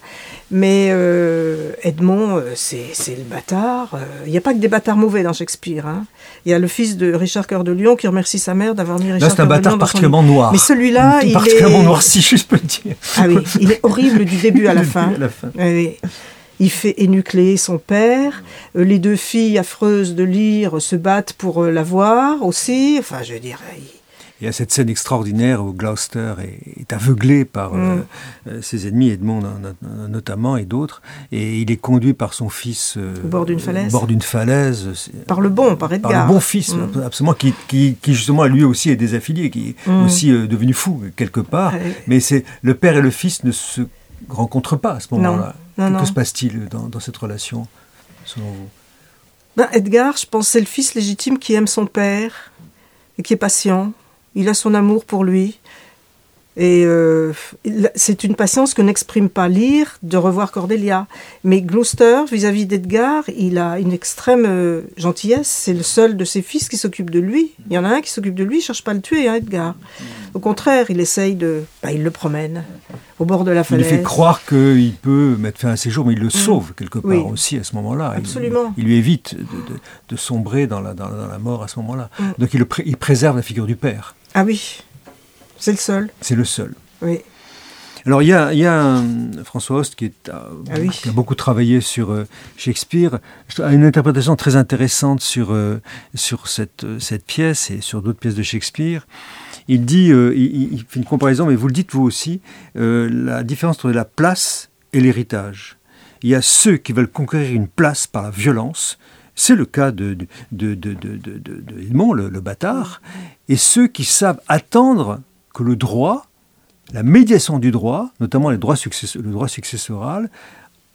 Mais euh, Edmond, c'est le bâtard. Il n'y a pas que des bâtards mauvais dans Shakespeare. hein. Il y a le fils de Richard Cœur de Lion qui remercie sa mère d'avoir mis Richard Là, c'est un bâtard particulièrement noir. Mais celui-là, il particulièrement est... noirci, si je peux dire. Ah oui, il est horrible du début à la fin. début à la fin. Oui, oui. Il fait énucléer son père. Euh, Les deux filles affreuses de Lyre se battent pour euh, l'avoir aussi. Enfin, je veux dire, il- Il y a cette scène extraordinaire où Gloucester est, est aveuglé par euh, Mm. euh, ses ennemis, Edmond no- no- notamment et d'autres, et il est conduit par son fils euh, Au bord d'une falaise. bord d'une falaise. Par le bon, par Edgar. Par le bon fils, Mm. absolument, qui, qui, qui justement lui aussi est désaffilié, qui est Mm. aussi euh, devenu fou quelque part. Mais c'est le père et le fils ne se rencontrent pas à ce moment-là. Que, non. se passe-t-il dans, dans cette relation selon vous? Ben, Edgar, je pense, c'est le fils légitime qui aime son père et qui est patient. Il a son amour pour lui. Et euh, c'est une patience que n'exprime pas Lear de revoir Cordelia. Mais Gloucester, vis-à-vis d'Edgar, il a une extrême euh, gentillesse. C'est le seul de ses fils qui s'occupe de lui. Il y en a un qui s'occupe de lui, il cherche pas à le tuer, hein, Edgar. Au contraire, il essaye de... ben, il le promène au bord de la Il lui falaise. fait croire qu'il peut mettre fin à ses jours, mais il le sauve quelque part Oui. aussi à ce moment-là. Il- Absolument. Il, lui évite de, de- de sombrer dans la, dans, dans la mort à ce moment-là. Mm. Donc il, le pré- il préserve la figure du père. Ah oui, c'est le seul. C'est le seul. Oui. Alors il y a, il y a un- François Host qui, est, euh, Ah oui. qui a beaucoup travaillé sur euh, Shakespeare, a une interprétation très intéressante sur, euh, sur cette, cette pièce et sur d'autres pièces de Shakespeare. Il dit, euh, il, il fait une comparaison, mais vous le dites vous aussi, la différence entre la place et l'héritage. Il y a ceux qui veulent conquérir une place par la violence, c'est le cas de, de, Edmond, le, bâtard, et ceux qui savent attendre que le droit, la médiation du droit, notamment le droit successoral,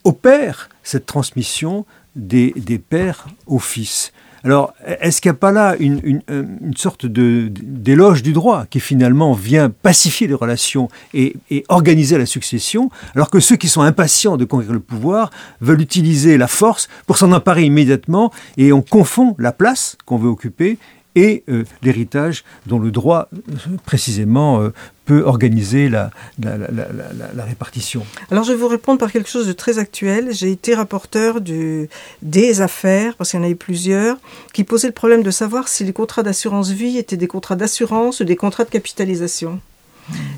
opère cette transmission des pères aux fils. Alors, est-ce qu'il n'y a pas là une, euh, sorte d'éloge du droit qui finalement vient pacifier les relations et, et organiser la succession, alors que ceux qui sont impatients de conquérir le pouvoir veulent utiliser la force pour s'en emparer immédiatement et on confond la place qu'on veut occuper et euh, l'héritage dont le droit euh, précisément euh, peut organiser la, la- la- la- la- la répartition. Alors je vais vous répondre par quelque chose de très actuel. J'ai été rapporteur du, des affaires, parce qu'il y en a eu plusieurs, qui posaient le problème de savoir si les contrats d'assurance vie étaient des contrats d'assurance ou des contrats de capitalisation.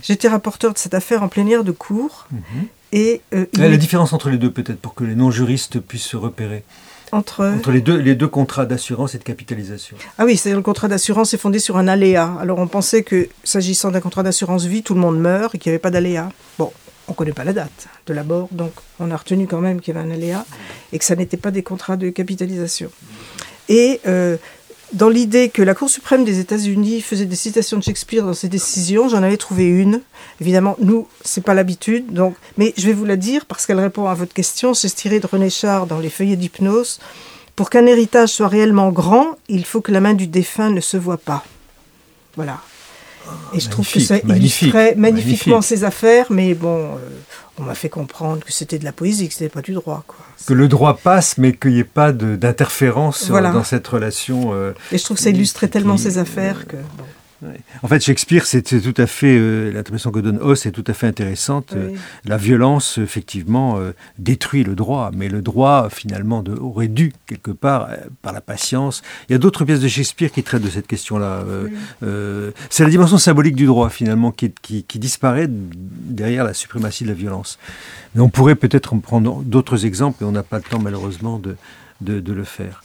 J'étais rapporteur de cette affaire en plénière de cours. Et euh, il La, différence entre les deux, peut-être, pour que les non-juristes puissent se repérer. Entre... Entre les deux, les deux contrats d'assurance et de capitalisation. Ah oui, c'est-à-dire le contrat d'assurance est fondé sur un aléa. Alors on pensait que s'agissant d'un contrat d'assurance vie, tout le monde meurt et qu'il n'y avait pas d'aléa. Bon, on ne connaît pas la date de la mort, donc on a retenu quand même qu'il y avait un aléa et que ça n'était pas des contrats de capitalisation. Et euh, dans l'idée que la Cour suprême des États-Unis faisait des citations de Shakespeare dans ses décisions, j'en avais trouvé une. Évidemment, nous, c'est pas l'habitude, donc, mais je vais vous la dire parce qu'elle répond à votre question. C'est tiré de René Char dans Les Feuillets d'hypnose. Pour qu'un héritage soit réellement grand, il faut que la main du défunt ne se voit pas. Voilà. Et je trouve que ça magnifique, illustrait magnifiquement magnifique. ces affaires, mais bon, euh, on m'a fait comprendre que c'était de la poésie, que c'était pas du droit, quoi. Que le droit passe, mais qu'il n'y ait pas d'interférence Voilà. dans cette relation. euh, Et je trouve que ça illustrait tellement ces affaires que. bon. En fait, Shakespeare, c'est tout à fait, euh, l'interprétation que donne Hoss est tout à fait intéressante. Euh, la violence, effectivement, euh, détruit le droit, mais le droit, finalement, de- aurait dû, quelque part, euh, par la patience. Il y a d'autres pièces de Shakespeare qui traitent de cette question-là. C'est la dimension symbolique du droit, finalement, qui, qui- qui disparaît derrière la suprématie de la violence. Mais on pourrait peut-être en prendre d'autres exemples, et on n'a pas le temps, malheureusement, de, de, de le faire.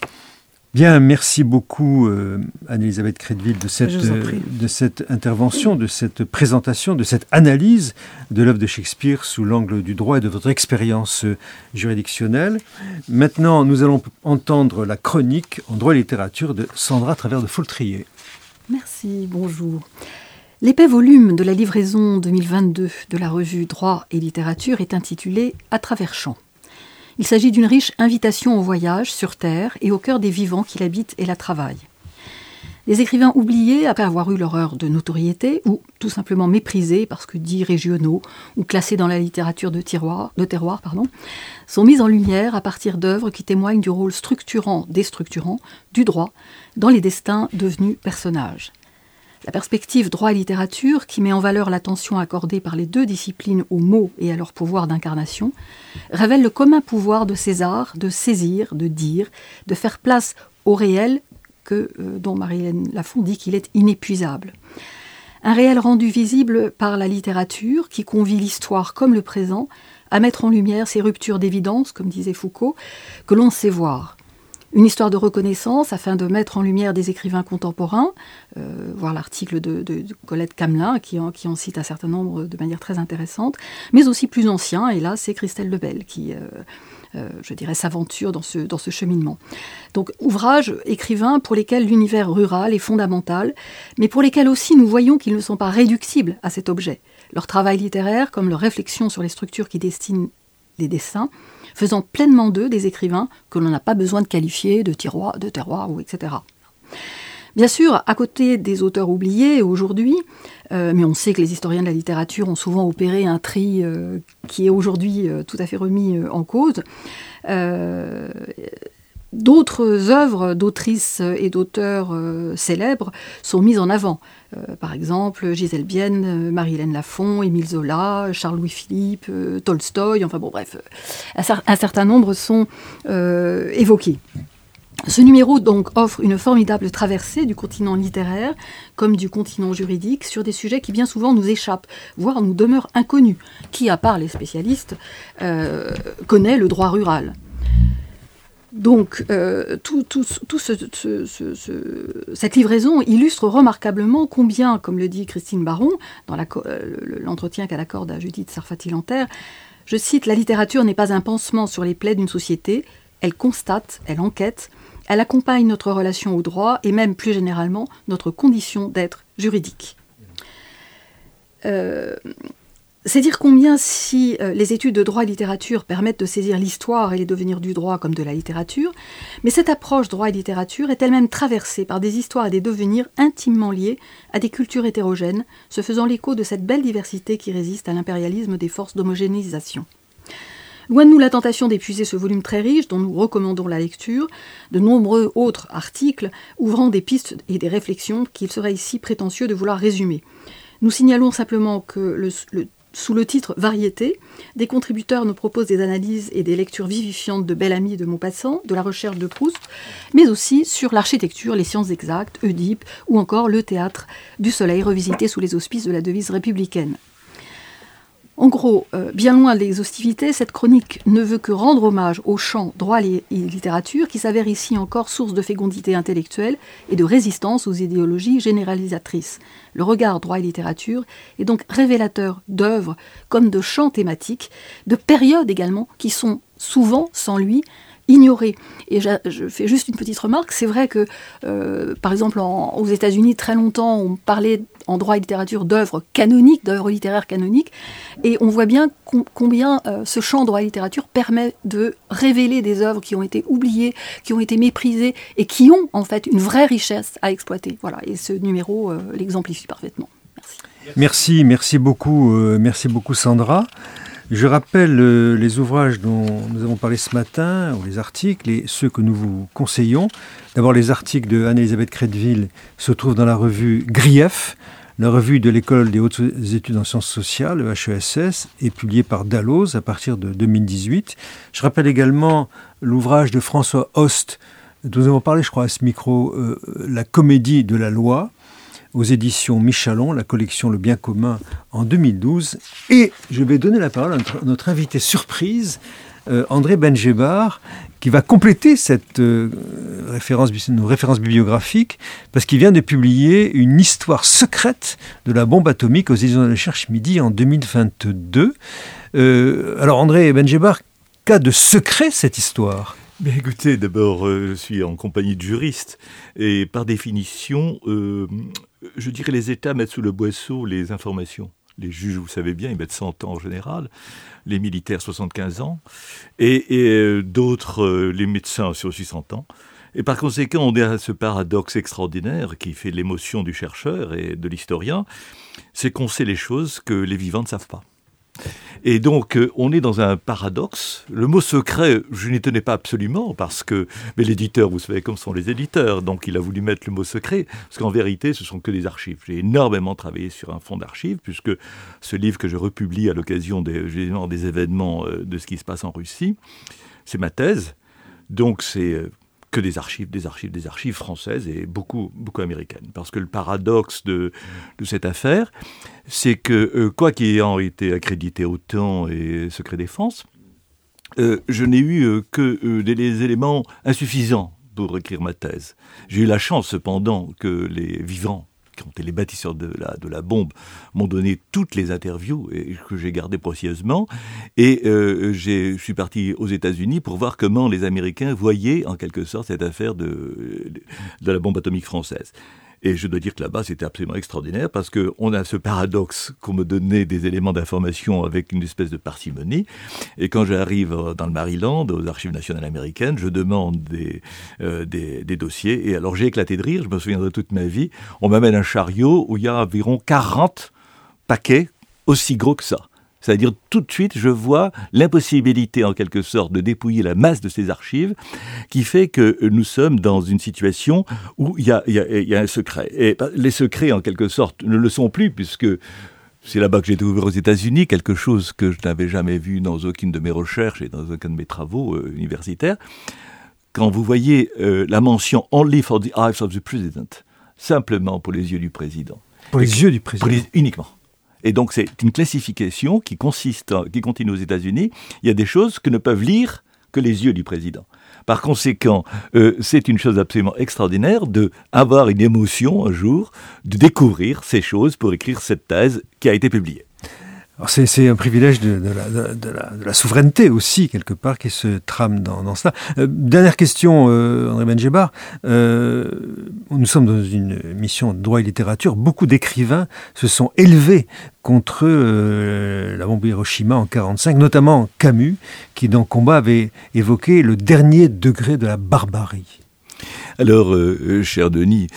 Bien, merci beaucoup euh, Anne-Elisabeth Crédville de cette, euh, de cette intervention, de cette présentation, de cette analyse de l'œuvre de Shakespeare sous l'angle du droit et de votre expérience euh, juridictionnelle. Maintenant, nous allons entendre la chronique en droit et littérature de Sandra Travers de Foltrier. Merci, bonjour. L'épais volume de la livraison 2022 de la revue Droit et littérature est intitulé À travers champs. Il s'agit d'une riche invitation au voyage sur Terre et au cœur des vivants qui l'habitent et la travaillent. Les écrivains oubliés, après avoir eu leur heure de notoriété, ou tout simplement méprisés parce que dits régionaux ou classés dans la littérature de, terroir, sont mis en lumière à partir d'œuvres qui témoignent du rôle structurant, déstructurant du droit dans les destins devenus personnages. La perspective droit et littérature, qui met en valeur l'attention accordée par les deux disciplines aux mots et à leur pouvoir d'incarnation, révèle le commun pouvoir de César de saisir, de dire, de faire place au réel que, euh, dont Marie-Hélène Lafont dit qu'il est inépuisable. Un réel rendu visible par la littérature qui convie l'histoire comme le présent à mettre en lumière ces ruptures d'évidence, comme disait Foucault, que l'on sait voir. Une histoire de reconnaissance afin de mettre en lumière des écrivains contemporains, euh, voir l'article de, Colette Camelin qui en, cite un certain nombre de manière très intéressante, mais aussi plus anciens, et là c'est Christelle Lebel qui, euh, euh, je dirais, s'aventure dans ce, dans ce cheminement. Donc ouvrages, écrivains pour lesquels l'univers rural est fondamental, mais pour lesquels aussi nous voyons qu'ils ne sont pas réductibles à cet objet. Leur travail littéraire, comme leur réflexion sur les structures qui destinent les dessins, faisant pleinement d'eux des écrivains que l'on n'a pas besoin de qualifier de tiroir, de terroir ou etc. Bien sûr, à côté des auteurs oubliés aujourd'hui, euh, mais on sait que les historiens de la littérature ont souvent opéré un tri euh, qui est aujourd'hui euh, tout à fait remis en cause. D'autres œuvres d'autrices et d'auteurs célèbres sont mises en avant. Par exemple, Gisèle Bienne, Marie-Hélène Lafont, Émile Zola, Charles-Louis Philippe, Tolstoï, enfin bon, bref, un certain nombre sont évoqués. Ce numéro donc offre une formidable traversée du continent littéraire comme du continent juridique sur des sujets qui bien souvent nous échappent, voire nous demeurent inconnus. Qui, à part les spécialistes, euh, connaît le droit rural? Donc, euh, tout, cette livraison illustre remarquablement combien, comme le dit Christine Baron dans euh, l'entretien qu'elle accorde à Judith Sarfati-Lanterre, je cite, La littérature n'est pas un pansement sur les plaies d'une société, elle constate, elle enquête, elle accompagne notre relation au droit et même plus généralement notre condition d'être juridique. Euh, c'est dire combien si euh, les études de droit et littérature permettent de saisir l'histoire et les devenirs du droit comme de la littérature, mais cette approche droit et littérature est elle-même traversée par des histoires et des devenirs intimement liés à des cultures hétérogènes, se faisant l'écho de cette belle diversité qui résiste à l'impérialisme des forces d'homogénéisation. Loin de nous la tentation d'épuiser ce volume très riche dont nous recommandons la lecture, de nombreux autres articles ouvrant des pistes et des réflexions qu'il serait ici prétentieux de vouloir résumer. Nous signalons simplement que sous le titre Variété, des contributeurs nous proposent des analyses et des lectures vivifiantes de Bellamy et de Maupassant, de la recherche de Proust, mais aussi sur l'architecture, les sciences exactes, Oedipe ou encore le théâtre du soleil revisité sous les auspices de la devise républicaine. En gros, euh, bien loin de l'exhaustivité, cette chronique ne veut que rendre hommage au champ droit et littérature qui s'avère ici encore source de fécondité intellectuelle et de résistance aux idéologies généralisatrices. Le regard droit et littérature est donc révélateur d'œuvres comme de champs thématiques, de périodes également qui sont souvent, sans lui, ignoré. Et je, fais juste une petite remarque, c'est vrai que, euh, par exemple, aux États-Unis, très longtemps, on parlait en droit et littérature d'œuvres canoniques, d'œuvres littéraires canoniques, et on voit bien combien euh, ce champ droit et littérature permet de révéler des œuvres qui ont été oubliées, qui ont été méprisées, et qui ont en fait une vraie richesse à exploiter. Voilà, et ce numéro euh, l'exemplifie parfaitement. Merci. Merci, merci beaucoup, merci beaucoup Sandra. Je rappelle euh, les ouvrages dont nous avons parlé ce matin, ou les articles, et ceux que nous vous conseillons. D'abord, les articles de Anne-Elisabeth Crédville se trouvent dans la revue Grief, la revue de l'École des hautes études en sciences sociales, le HESS, est publiée par Dalloz à partir de 2018. Je rappelle également l'ouvrage de François Host, dont nous avons parlé, je crois, à ce micro, euh, La comédie de la loi, aux éditions Michalon, la collection Le Bien commun en 2012. Et je vais donner la parole à notre, invité surprise, euh, André Benjebar, qui va compléter cette euh, référence, bibliographiques, parce qu'il vient de publier une histoire secrète de la bombe atomique aux éditions de la Cherche Midi en 2022. Euh, alors André Benjebar, qu'a de secret cette histoire? Écoutez, d'abord, je suis en compagnie de juristes et par définition, je dirais les États mettent sous le boisseau les informations Les juges, vous savez bien, ils mettent 100 ans en général. Les militaires, 75 ans. Et, et d'autres, les médecins, aussi 100 ans. Et par conséquent, on est à ce paradoxe extraordinaire qui fait l'émotion du chercheur et de l'historien, c'est qu'on sait les choses que les vivants ne savent pas. Et donc, euh, on est dans un paradoxe. Le mot secret, je n'y tenais pas absolument parce que, mais l'éditeur, vous savez comme sont les éditeurs, donc il a voulu mettre le mot secret, parce qu'en vérité, ce sont que des archives. J'ai énormément travaillé sur un fonds d'archives, puisque ce livre que je republie à l'occasion des, des événements euh, de ce qui se passe en Russie, c'est ma thèse. Donc, c'est euh, que des archives, des archives, des archives françaises et beaucoup, beaucoup américaines. Parce que le paradoxe de, cette affaire, c'est que, euh, quoi été accrédité autant et secret défense, euh, je n'ai eu euh, que des éléments insuffisants pour écrire ma thèse. J'ai eu la chance cependant que les vivants les bâtisseurs de la, bombe, m'ont donné toutes les interviews que j'ai gardées précieusement. Et euh, je suis parti aux États-Unis pour voir comment les Américains voyaient en quelque sorte cette affaire de la bombe atomique française. Et je dois dire que là-bas, c'était absolument extraordinaire parce qu'on a ce paradoxe qu'on me donnait des éléments d'information avec une espèce de parcimonie. Et quand j'arrive dans le Maryland, aux archives nationales américaines, je demande des, euh, des, des, dossiers. Et alors j'ai éclaté de rire, je me souviendrai toute ma vie. On m'amène un chariot où il y a environ 40 paquets aussi gros que ça. C'est-à-dire tout de suite, je vois l'impossibilité en quelque sorte de dépouiller la masse de ces archives, qui fait que nous sommes dans une situation où il y a, y, a, y a, un secret. Et les secrets en quelque sorte ne le sont plus, puisque c'est là-bas que j'ai découvert aux États-Unis quelque chose que je n'avais jamais vu dans aucune de mes recherches et dans aucun de mes travaux euh, universitaires. Quand vous voyez euh, la mention Only for the eyes of the President, simplement pour les yeux du président. Pour les yeux du président. Les, uniquement. Et donc c'est une classification qui consiste, qui continue aux États-Unis. Il y a des choses que ne peuvent lire que les yeux du président. Par conséquent, euh, c'est une chose absolument extraordinaire de avoir une émotion un jour, de découvrir ces choses pour écrire cette thèse qui a été publiée. C'est un privilège de, de, la, de, la, de, la, souveraineté aussi, quelque part, qui se trame dans, dans cela. Euh, dernière question, euh, André Benjebar. Euh, nous sommes dans une mission de droit et littérature. Beaucoup d'écrivains se sont élevés contre euh, la bombe Hiroshima en 1945, notamment Camus, qui dans Combat avait évoqué le dernier degré de la barbarie. Alors, euh, euh, cher Denis,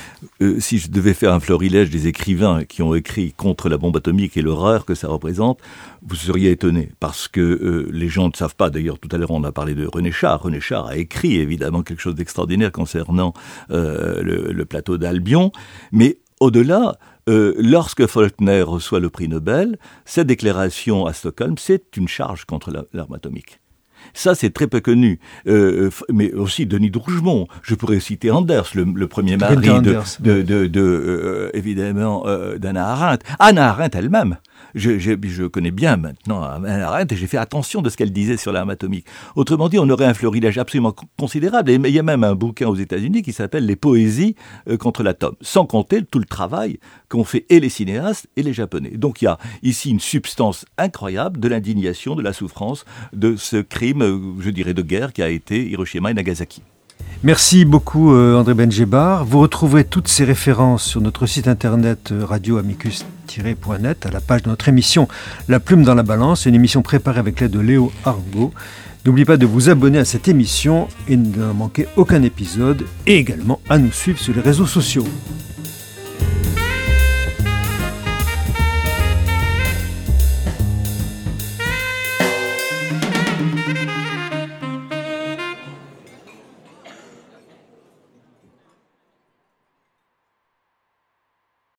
euh, si je devais faire un florilège des écrivains qui ont écrit contre la bombe atomique et l'horreur que ça représente, vous seriez étonné, parce que euh, les gens ne savent pas, d'ailleurs tout à l'heure on a parlé de René Char, René Char a écrit évidemment quelque chose d'extraordinaire concernant euh, le, plateau d'Albion, mais au-delà, lorsque Faulkner reçoit le prix Nobel, cette déclaration à Stockholm, c'est une charge contre l'arme atomique. Ça, c'est très peu connu. Euh, mais aussi Denis Drougemont. Je pourrais citer Anders, le, le premier mari de, de, de, de euh, évidemment, euh, d'Anna Arendt. Anna Arendt elle-même. Je, connais bien maintenant Arendt et j'ai fait attention de ce qu'elle disait sur l'arme atomique. Autrement dit, on aurait un florilège absolument considérable. Il y a même un bouquin aux États-Unis qui s'appelle Les poésies euh, contre l'atome, sans compter tout le travail qu'ont fait et les cinéastes et les Japonais. Donc il y a ici une substance incroyable de l'indignation, de la souffrance de ce crime je dirais, de guerre qui a été Hiroshima et Nagasaki. Merci beaucoup euh, André Benjebar. Vous retrouverez toutes ces références sur notre site internet euh, radioamicus-net à la page de notre émission La plume dans la balance, une émission préparée avec l'aide de Léo Argo. N'oubliez pas de vous abonner à cette émission et ne manquer aucun épisode et également à nous suivre sur les réseaux sociaux.